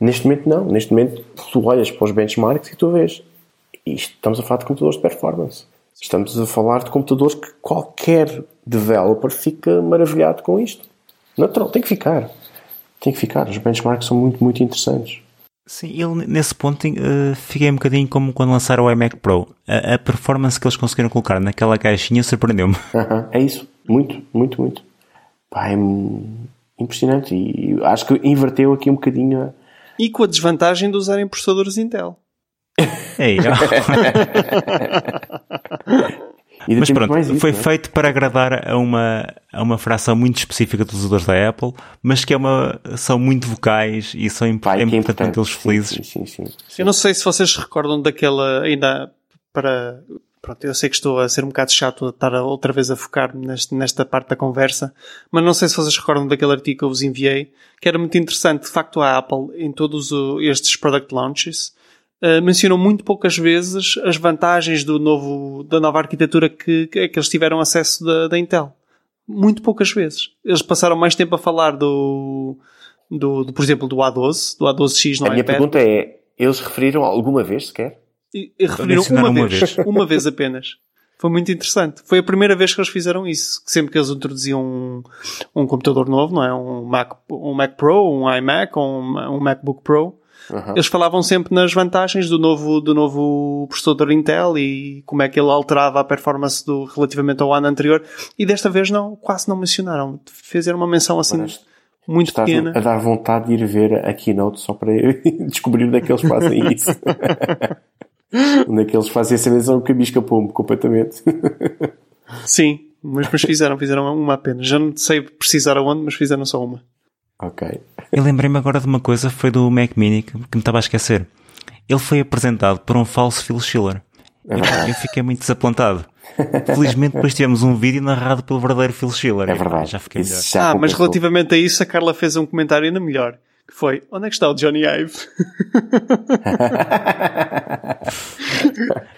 Neste momento não. Neste momento tu olhas para os benchmarks e tu vês. Isto, estamos a falar de computadores de performance. Estamos a falar de computadores que qualquer developer fica maravilhado com isto. Natural, tem que ficar. Tem que ficar. Os benchmarks são muito, muito interessantes. Sim, ele nesse ponto uh, fiquei um bocadinho como quando lançaram o iMac Pro. A, a performance que eles conseguiram colocar naquela caixinha surpreendeu-me. Uh -huh, é isso. Muito, muito, muito. Pá, é impressionante. E acho que inverteu aqui um bocadinho e com a desvantagem de usarem processadores Intel. Ei, ainda Mas pronto, isso, foi é? feito para agradar a uma, a uma fração muito específica de usadores da Apple, mas que é uma, são muito vocais e são imp- Pá, é é importante mantê-los felizes. Sim, sim, sim. sim. Eu não sei se vocês se recordam daquela, ainda para, pronto, eu sei que estou a ser um bocado chato a estar a- outra vez a focar neste, nesta parte da conversa, mas não sei se vocês recordam daquele artigo que eu vos enviei, que era muito interessante. De facto, a Apple, em todos estes product launches, eh, mencionou muito poucas vezes as vantagens do novo, da nova arquitetura que, que, que eles tiveram acesso da, da Intel. Muito poucas vezes. Eles passaram mais tempo a falar do, do, do, por exemplo, do A12, do A12X no A minha iPad. pergunta é: eles referiram alguma vez sequer? E, e referiram mencionaram uma uma vez, uma vez apenas. Foi muito interessante. Foi a primeira vez que eles fizeram isso. Que sempre que eles introduziam um, um computador novo, não é? Um Mac, um Mac Pro, um iMac ou um, um MacBook Pro, eles falavam sempre nas vantagens do novo, do novo processador Intel e como é que ele alterava a performance do, relativamente ao ano anterior. E desta vez não, quase não mencionaram. Fizeram uma menção assim Mas muito Estás pequena. a dar vontade de ir ver a keynote só para descobrir onde é que eles fazem isso. onde é que eles fazem essa menção que a escapou-me completamente. Sim, mas, mas fizeram, fizeram uma apenas. Já não sei precisar aonde, mas fizeram só uma. ok. Eu lembrei-me agora de uma coisa, foi do Mac Mini, que, que me estava a esquecer. Ele foi apresentado por um falso Phil Schiller. É verdade. Eu fiquei muito desapontado. Felizmente depois tivemos um vídeo narrado pelo verdadeiro Phil Schiller. É verdade. Já fiquei melhor. já Ah, mas relativamente a isso, a Carla fez um comentário ainda melhor. Que foi, onde é que está o Johnny Ive?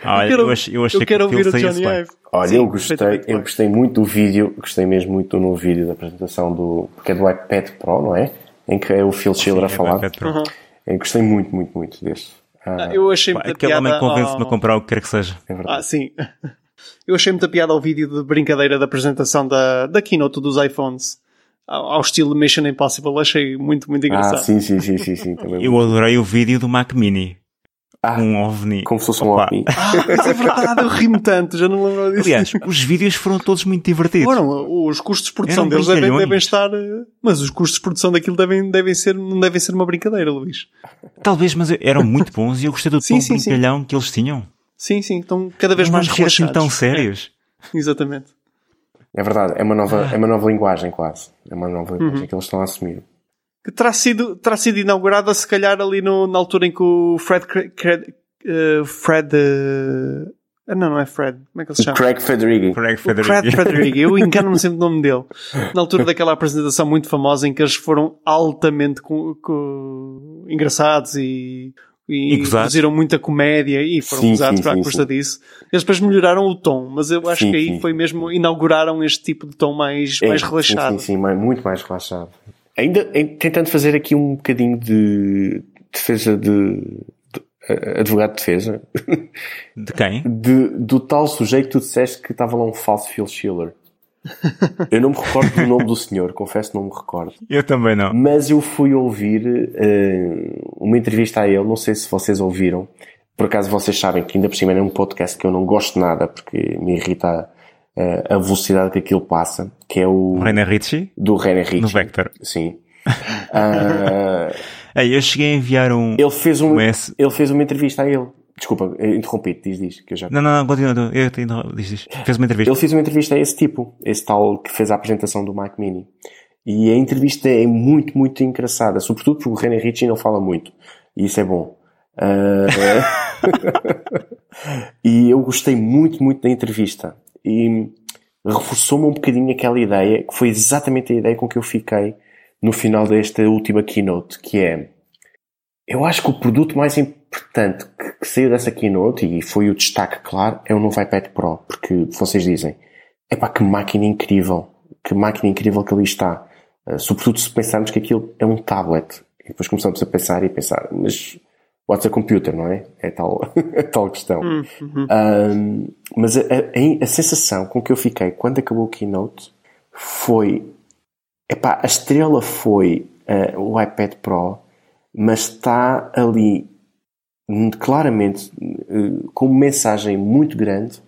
Olha, quero- eu achei, eu achei eu quero que o ouvir o Johnny. Ive. Olha, Sim, eu gostei, eu gostei muito do vídeo, gostei mesmo muito do novo vídeo da apresentação do, porque é do iPad Pro, não é? Em que é o Phil Schiller a Sim, falar. Uhum. Eu gostei muito, muito, muito desse. Ah, Ah, eu achei Pá, Aquele homem convence-me a ao- comprar o que quer que seja. é verdade. Ah, sim. Eu achei muita piada ao vídeo de brincadeira da apresentação da, da keynote dos iPhones. Ao, estilo Mission Impossible. Achei muito, muito Ah, engraçado. sim, sim, sim, sim, sim. Também. Eu adorei o vídeo do Mac Mini. Ah, Um OVNI. como se fosse um Opa. OVNI. Ah, mas é verdade, eu ri-me tanto, já não lembro disso. Aliás, os vídeos foram todos muito divertidos. Foram, os custos de produção Eram deles devem, devem estar. eh, Mas os custos de produção daquilo devem, devem ser, não devem ser uma brincadeira, Luís. Talvez, mas eram muito bons e eu gostei do Sim, tom sim, sim. brincalhão que eles tinham. Sim, sim, estão cada vez Não mais relaxados. tão sérios. É, exatamente. É verdade, é uma nova, é uma nova linguagem quase. É uma nova Uhum. linguagem que eles estão a assumir. Que terá sido, terá sido inaugurada, se calhar, ali no, na altura em que o Fred. Eh, Fred. ah, não, não é Fred. Como é que ele se chama? Craig Federighi. Craig O Fred Federighi. Eu engano-me sempre do nome dele. Na altura daquela apresentação muito famosa em que eles foram altamente co- co- engraçados e, e E gozados. produziram muita comédia e foram Sim, usados sim, para sim, a custa sim. disso. Eles depois melhoraram o tom, mas eu acho Sim, que aí sim, foi mesmo, inauguraram este tipo de tom mais, É, mais relaxado. Sim, sim, muito mais relaxado. Ainda em- tentando fazer aqui um bocadinho de defesa de, de- eh, advogado de defesa De quem? de- do tal sujeito que tu disseste que estava lá um falso Phil Schiller. Eu não me recordo do nome do senhor, confesso que não me recordo. Eu também não. Mas eu fui ouvir eh, uma entrevista a ele, não sei se vocês ouviram. Por acaso vocês sabem que ainda por cima é um podcast que eu não gosto nada porque me irrita eh, a velocidade que aquilo passa, que é o René Ritchie? do René Ritchie. No Vector. Sim. Ei, eu cheguei a enviar um. ele, fez um, Um ele fez uma entrevista a ele. Desculpa, eu interrompi-te, diz, diz, que eu já... Não, não, não, continua. Eu te interrompo. diz, diz. Fez uma entrevista. Ele fez uma entrevista a esse tipo, esse tal que fez a apresentação do Mac Mini. E a entrevista é muito, muito engraçada, sobretudo porque o René Ritchie não fala muito. E isso é bom. Ah, e eu gostei muito, muito da entrevista. E reforçou-me um bocadinho aquela ideia, que foi exatamente a ideia com que eu fiquei no final desta última keynote, que é eu acho que o produto mais importante que, que saiu dessa keynote, e foi o destaque claro, é o novo iPad Pro. Porque vocês dizem, epá, que máquina incrível, que máquina incrível que ali está. Uh, sobretudo se pensarmos que aquilo é um tablet. E depois começamos a pensar e pensar, mas what's a computer, não é? É tal, é tal questão. Hum, uhum. Um, mas a, a- a sensação com que eu fiquei quando acabou o keynote foi epá, a estrela foi uh, o iPad Pro, mas está ali claramente uh, com uma mensagem muito grande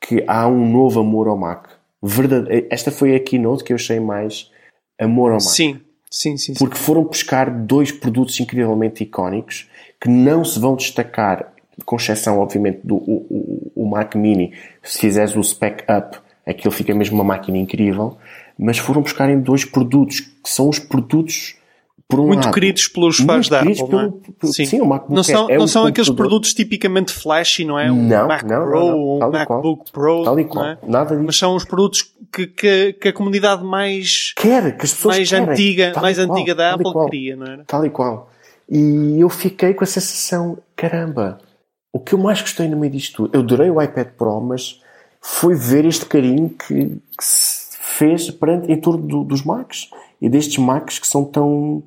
que há um novo amor ao Mac. Verdade, esta foi a keynote que eu achei mais amor ao Mac. Sim, sim, sim. Porque foram buscar dois produtos incrivelmente icónicos que não se vão destacar com exceção, obviamente, do o, o, o Mac Mini. Se fizeres o spec up, aquilo fica mesmo uma máquina incrível. Mas foram buscarem dois produtos, que são os produtos um muito lado, queridos pelos fãs da Apple, pelo, é? sim. sim, o MacBook não são, é, é não um são aqueles produtos tipicamente flashy, não é? Um Não, Mac não, Pro ou um MacBook Pro, Tal e qual. é? Nada disso. Mas são os produtos que, que, que a comunidade mais, Quer, que as pessoas mais querem. antiga, Tal mais antiga da Apple queria, não era? Tal e qual. E eu fiquei com a sensação, caramba, o que eu mais gostei no meio disto tudo, eu adorei o iPad Pro, mas foi ver este carinho que, que se fez perante, em torno do- dos Macs e destes Macs que são tão,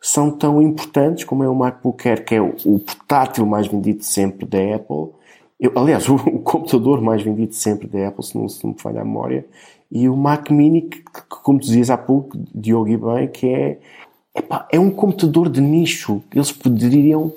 são tão importantes como é o MacBook Air, que é o, o portátil mais vendido sempre da Apple. Eu, aliás, o, o computador mais vendido sempre da Apple, se não, se não me falha a memória. E o Mac Mini, que, que, como dizias há pouco, Diogo e bem, que é, epá, é um computador de nicho. Eles poderiam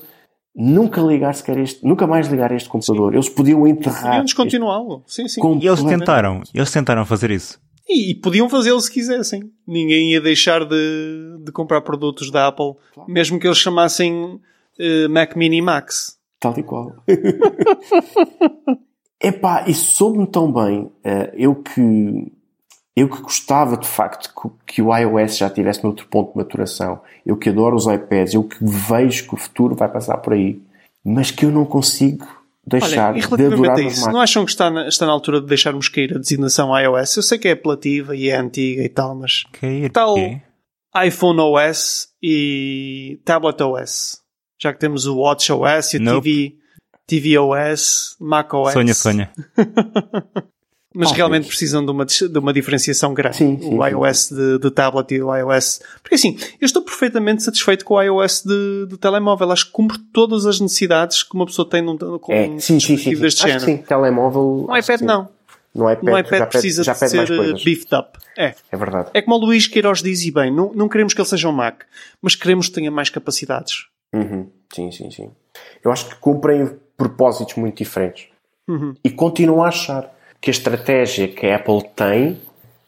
nunca ligar sequer este, nunca mais ligar este computador. Eles podiam enterrar. Podiam descontinuá-lo. Sim, sim. E eles tentaram, eles tentaram fazer isso. E, e podiam fazê-lo se quisessem. Ninguém ia deixar de, de comprar produtos da Apple, mesmo que eles chamassem eh, Mac Mini Max. Tal e qual. Epá, e soube-me tão bem, eh, eu que eu que gostava de facto que, que o iOS já tivesse noutro ponto de maturação, eu que adoro os iPads, eu que vejo que o futuro vai passar por aí, mas que eu não consigo deixar Olha, e de adorar relativamente a isso, não acham que está na, está na altura de deixarmos cair a designação iOS? Eu sei que é apelativa e é antiga e tal, mas Que tal quê? iPhone OS e Tablet OS? Já que temos o Watch OS e o Nope. TV, TV OS, Mac OS. Sonha, sonha. Mas Talvez. realmente precisam de uma, de uma diferenciação grande. Sim, sim, o iOS de, de tablet e o iOS. Porque assim, eu estou perfeitamente satisfeito com o iOS de, de telemóvel. Acho que cumpre todas as necessidades que uma pessoa tem num, com É, um sim, sim, sim. deste Acho género. sim, telemóvel. No iPad não. No iPad, No iPad já precisa pede, já de pede ser coisas. beefed up. É. É verdade. É como o Luís Queiroz diz e bem, não, não queremos que ele seja um Mac, mas queremos que tenha mais capacidades. Uhum. Sim, sim, sim. Eu acho que cumprem propósitos muito diferentes. Uhum. E continuo a achar que a estratégia que a Apple tem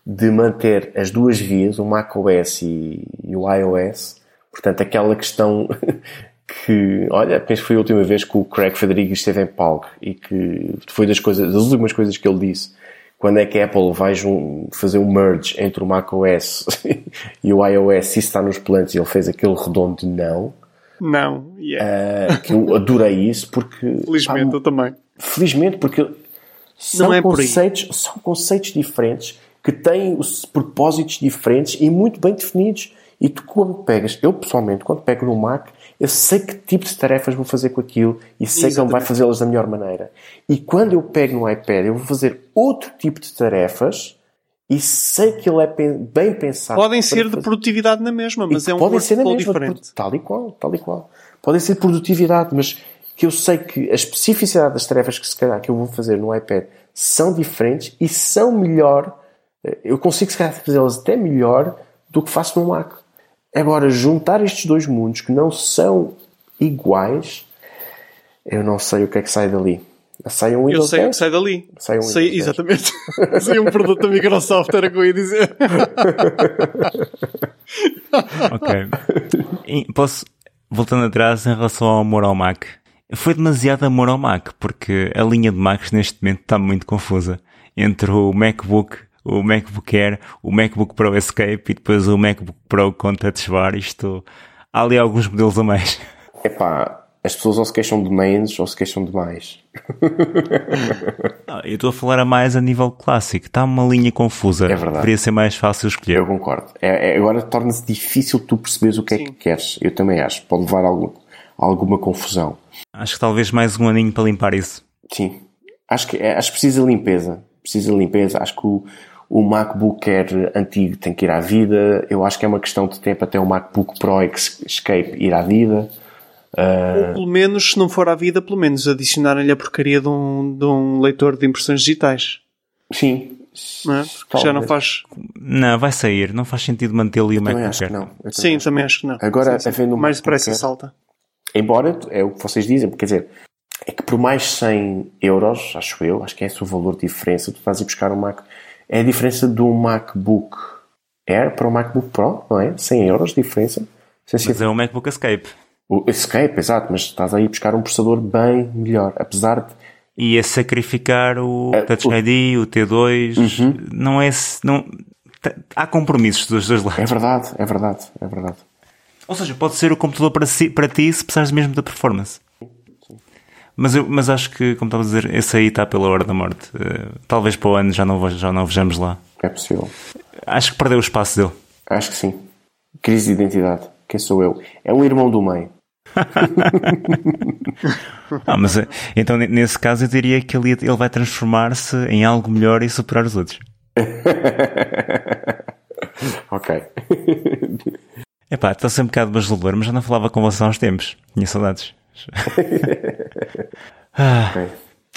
de manter as duas vias, o macOS e, e o iOS, portanto, aquela questão que, olha, penso que foi a última vez que o Craig Federighi esteve em palco e que foi das coisas, das últimas coisas que ele disse. Quando é que a Apple vai fazer um merge entre o macOS e o iOS, se está nos planos, e ele fez aquele redondo de não, Não, yeah. Uh, que eu adorei isso porque felizmente pá, eu também. felizmente porque são Não é conceitos são conceitos diferentes que têm os propósitos diferentes e muito bem definidos. E tu quando pegas eu pessoalmente quando pego no Mac eu sei que tipo de tarefas vou fazer com aquilo e sei que ele vai fazê-las da melhor maneira. E quando eu pego no iPad eu vou fazer outro tipo de tarefas e sei que ele é bem pensado Podem ser de produtividade na mesma, mas e é um podem ser na mesma, diferente. tal e qual, tal e qual. Podem ser produtividade, mas que eu sei que a especificidade das tarefas que se calhar que eu vou fazer no iPad são diferentes e são melhor, eh, eu consigo se calhar fazê-las até melhor do que faço no Mac. Agora, juntar estes dois mundos que não são iguais, eu não sei o que é que sai dali. Sai um Eu Windows sei o que 10? sai dali. Sai um Sei- 10. exatamente. sei um produto da Microsoft, era o que eu ia dizer. Ok. E posso, voltando atrás em relação ao amor ao Mac. Foi demasiado amor ao Mac, porque a linha de Macs neste momento está muito confusa. Entre o MacBook, o MacBook Air, o MacBook Pro Escape e depois o MacBook Pro com Touch Bar. Isto, há ali alguns modelos a mais. Epá, as pessoas ou se queixam de menos ou se queixam de mais. Ah, Eu estou a falar a mais a nível clássico. Está uma linha confusa. É verdade. Deveria ser mais fácil escolher. Eu concordo. É, é- agora torna-se difícil tu perceberes o que é Sim. que queres. Eu também acho. Pode levar a algum, a alguma confusão. Acho que talvez mais um aninho para limpar isso. Sim. Acho que, é- acho que precisa de limpeza. Precisa de limpeza. Acho que o, o MacBook Air antigo tem que ir à vida. Eu acho que é uma questão de tempo até o MacBook Pro Escape ir à vida. Ou pelo menos, se não for à vida, pelo menos adicionarem-lhe a porcaria de um, de um leitor de impressões digitais. Sim. Não é? Porque já não faz. Não, vai sair. Não faz sentido mantê-lo e o MacBook acho que Air. Sim, também acho que não. Agora, Sim, sim. havendo um mais depressa Air- salta. Embora, é o que vocês dizem, quer dizer, é que por mais 100 euros, acho eu, acho que é esse o valor de diferença, tu estás a ir buscar um Mac. É a diferença um MacBook Air para um MacBook Pro, não é? 100 euros de diferença. Mas é o MacBook Escape. O Escape, exato, mas estás aí a buscar um processador bem melhor, apesar de E a sacrificar o É, Touch o- Uhum. ID, o T2, não é. Não, há compromissos dos dois é lados. verdade, é verdade, é verdade. Ou seja, pode ser o computador para, si, para ti se precisares mesmo da performance. Mas, eu, mas acho que, como estava a dizer, esse aí está pela hora da morte. Eh, talvez para o ano já não, já não vejamos lá. É possível. Acho que perdeu o espaço dele. Acho que sim. Crise de identidade. Quem sou eu? É um irmão do meio. Ah, mas eh, então ne- nesse caso eu diria que ele, ele vai transformar-se em algo melhor e superar os outros. ok. Epá, está sempre um bocado bajulador, mas já não falava com você há uns tempos. Tinha saudades. Ah, Ok.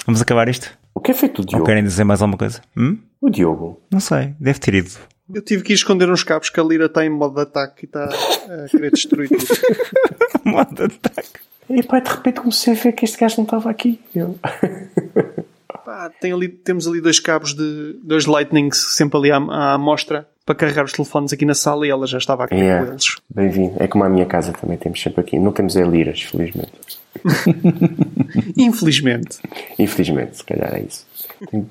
vamos acabar isto? O que é feito do Ou Diogo? querem dizer mais alguma coisa? Hum? O Diogo. Não sei, deve ter ido. Eu tive que ir esconder uns cabos que a Lira está em modo de ataque e está a querer destruir tudo. Modo de ataque. E pá, de repente comecei a ver que este gajo não estava aqui. Eu... Pá, tem ali, temos ali dois cabos de dois lightnings sempre ali à, à amostra para carregar os telefones aqui na sala e ela já estava a querer Yeah. com eles. Bem-vindo. É como a minha casa também temos sempre aqui. Não temos é liras, felizmente. Infelizmente. Infelizmente, se calhar é isso. Tenho,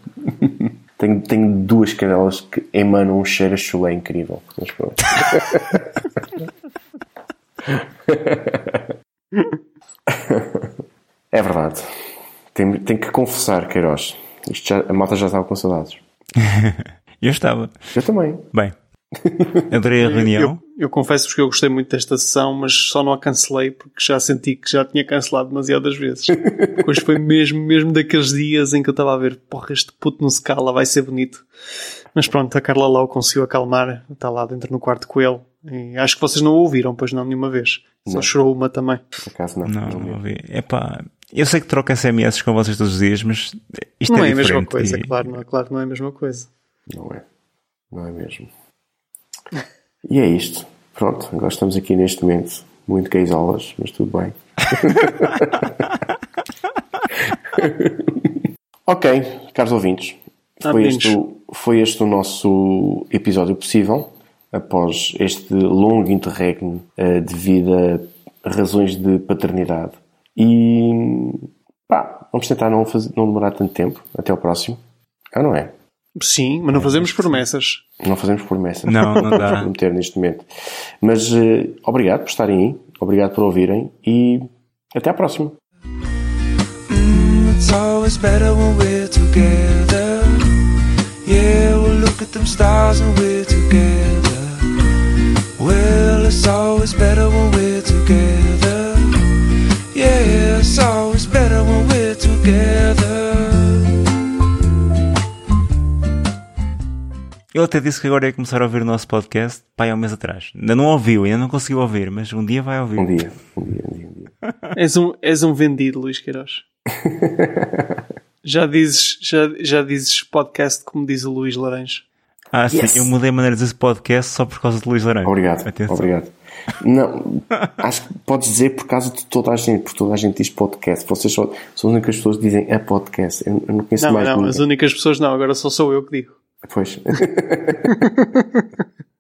tenho, tenho duas cadelas que emanam um cheiro a chulé incrível. Mas pronto. É verdade. Tenho, tenho que confessar, Queiroz. Isto já, a malta já estava com saudades. Eu estava. Eu também. Bem, adorei a reunião. Eu, eu confesso-vos que eu gostei muito desta sessão, mas só não a cancelei porque já senti que já tinha cancelado demasiadas vezes. Hoje foi mesmo, mesmo daqueles dias em que eu estava a ver, porra, este puto não se cala, vai ser bonito. Mas pronto, a Carla Lau conseguiu acalmar, está lá dentro no quarto com ele. E acho que vocês não o ouviram, pois não, nenhuma vez. Só Não. chorou uma também. Por acaso não. Não, não não vi. ouvi. Epá, eu sei que troco SMS com vocês todos os dias, mas isto não é, é, a mesma coisa, e- claro, não é, claro, não é a mesma coisa. Não é. Não é mesmo. E é isto. Pronto, agora estamos aqui neste momento. Muito gaysolas, mas tudo bem. ok, caros ouvintes. Ah, Foi este, o- foi este o nosso episódio possível. Após este longo interregno eh, devido a razões de paternidade. E pá, vamos tentar não, fazer, não demorar tanto tempo. Até ao próximo. Ah, não é? Sim, mas não fazemos promessas. Não fazemos promessa. Não, não dá. para prometer neste momento. Mas eh, obrigado por estarem aí, obrigado por ouvirem e até à próxima. It's always better when we're together. Yeah, we'll look at them stars and we're together. Well, it's always better when we're together. Yeah, it's always better when we're together. Ele até disse que agora ia começar a ouvir o nosso podcast, pai, há um mês atrás. Ainda não ouviu, ainda não conseguiu ouvir, mas um dia vai ouvir. Um dia, um dia, um dia, um dia. És um, és um vendido, Luís Queiroz. já dizes, já, já dizes podcast como diz o Luís Laranjo. Ah, sim, Yes. eu mudei a maneira de dizer podcast só por causa de Luís Laranjo. Obrigado, Atenção. obrigado. Não, acho que podes dizer por causa de toda a gente, porque toda a gente diz podcast. Vocês só, são as únicas pessoas que dizem a podcast. Eu, eu não conheço Não, mais não, ninguém. as únicas pessoas não, agora só sou eu que digo. Pois.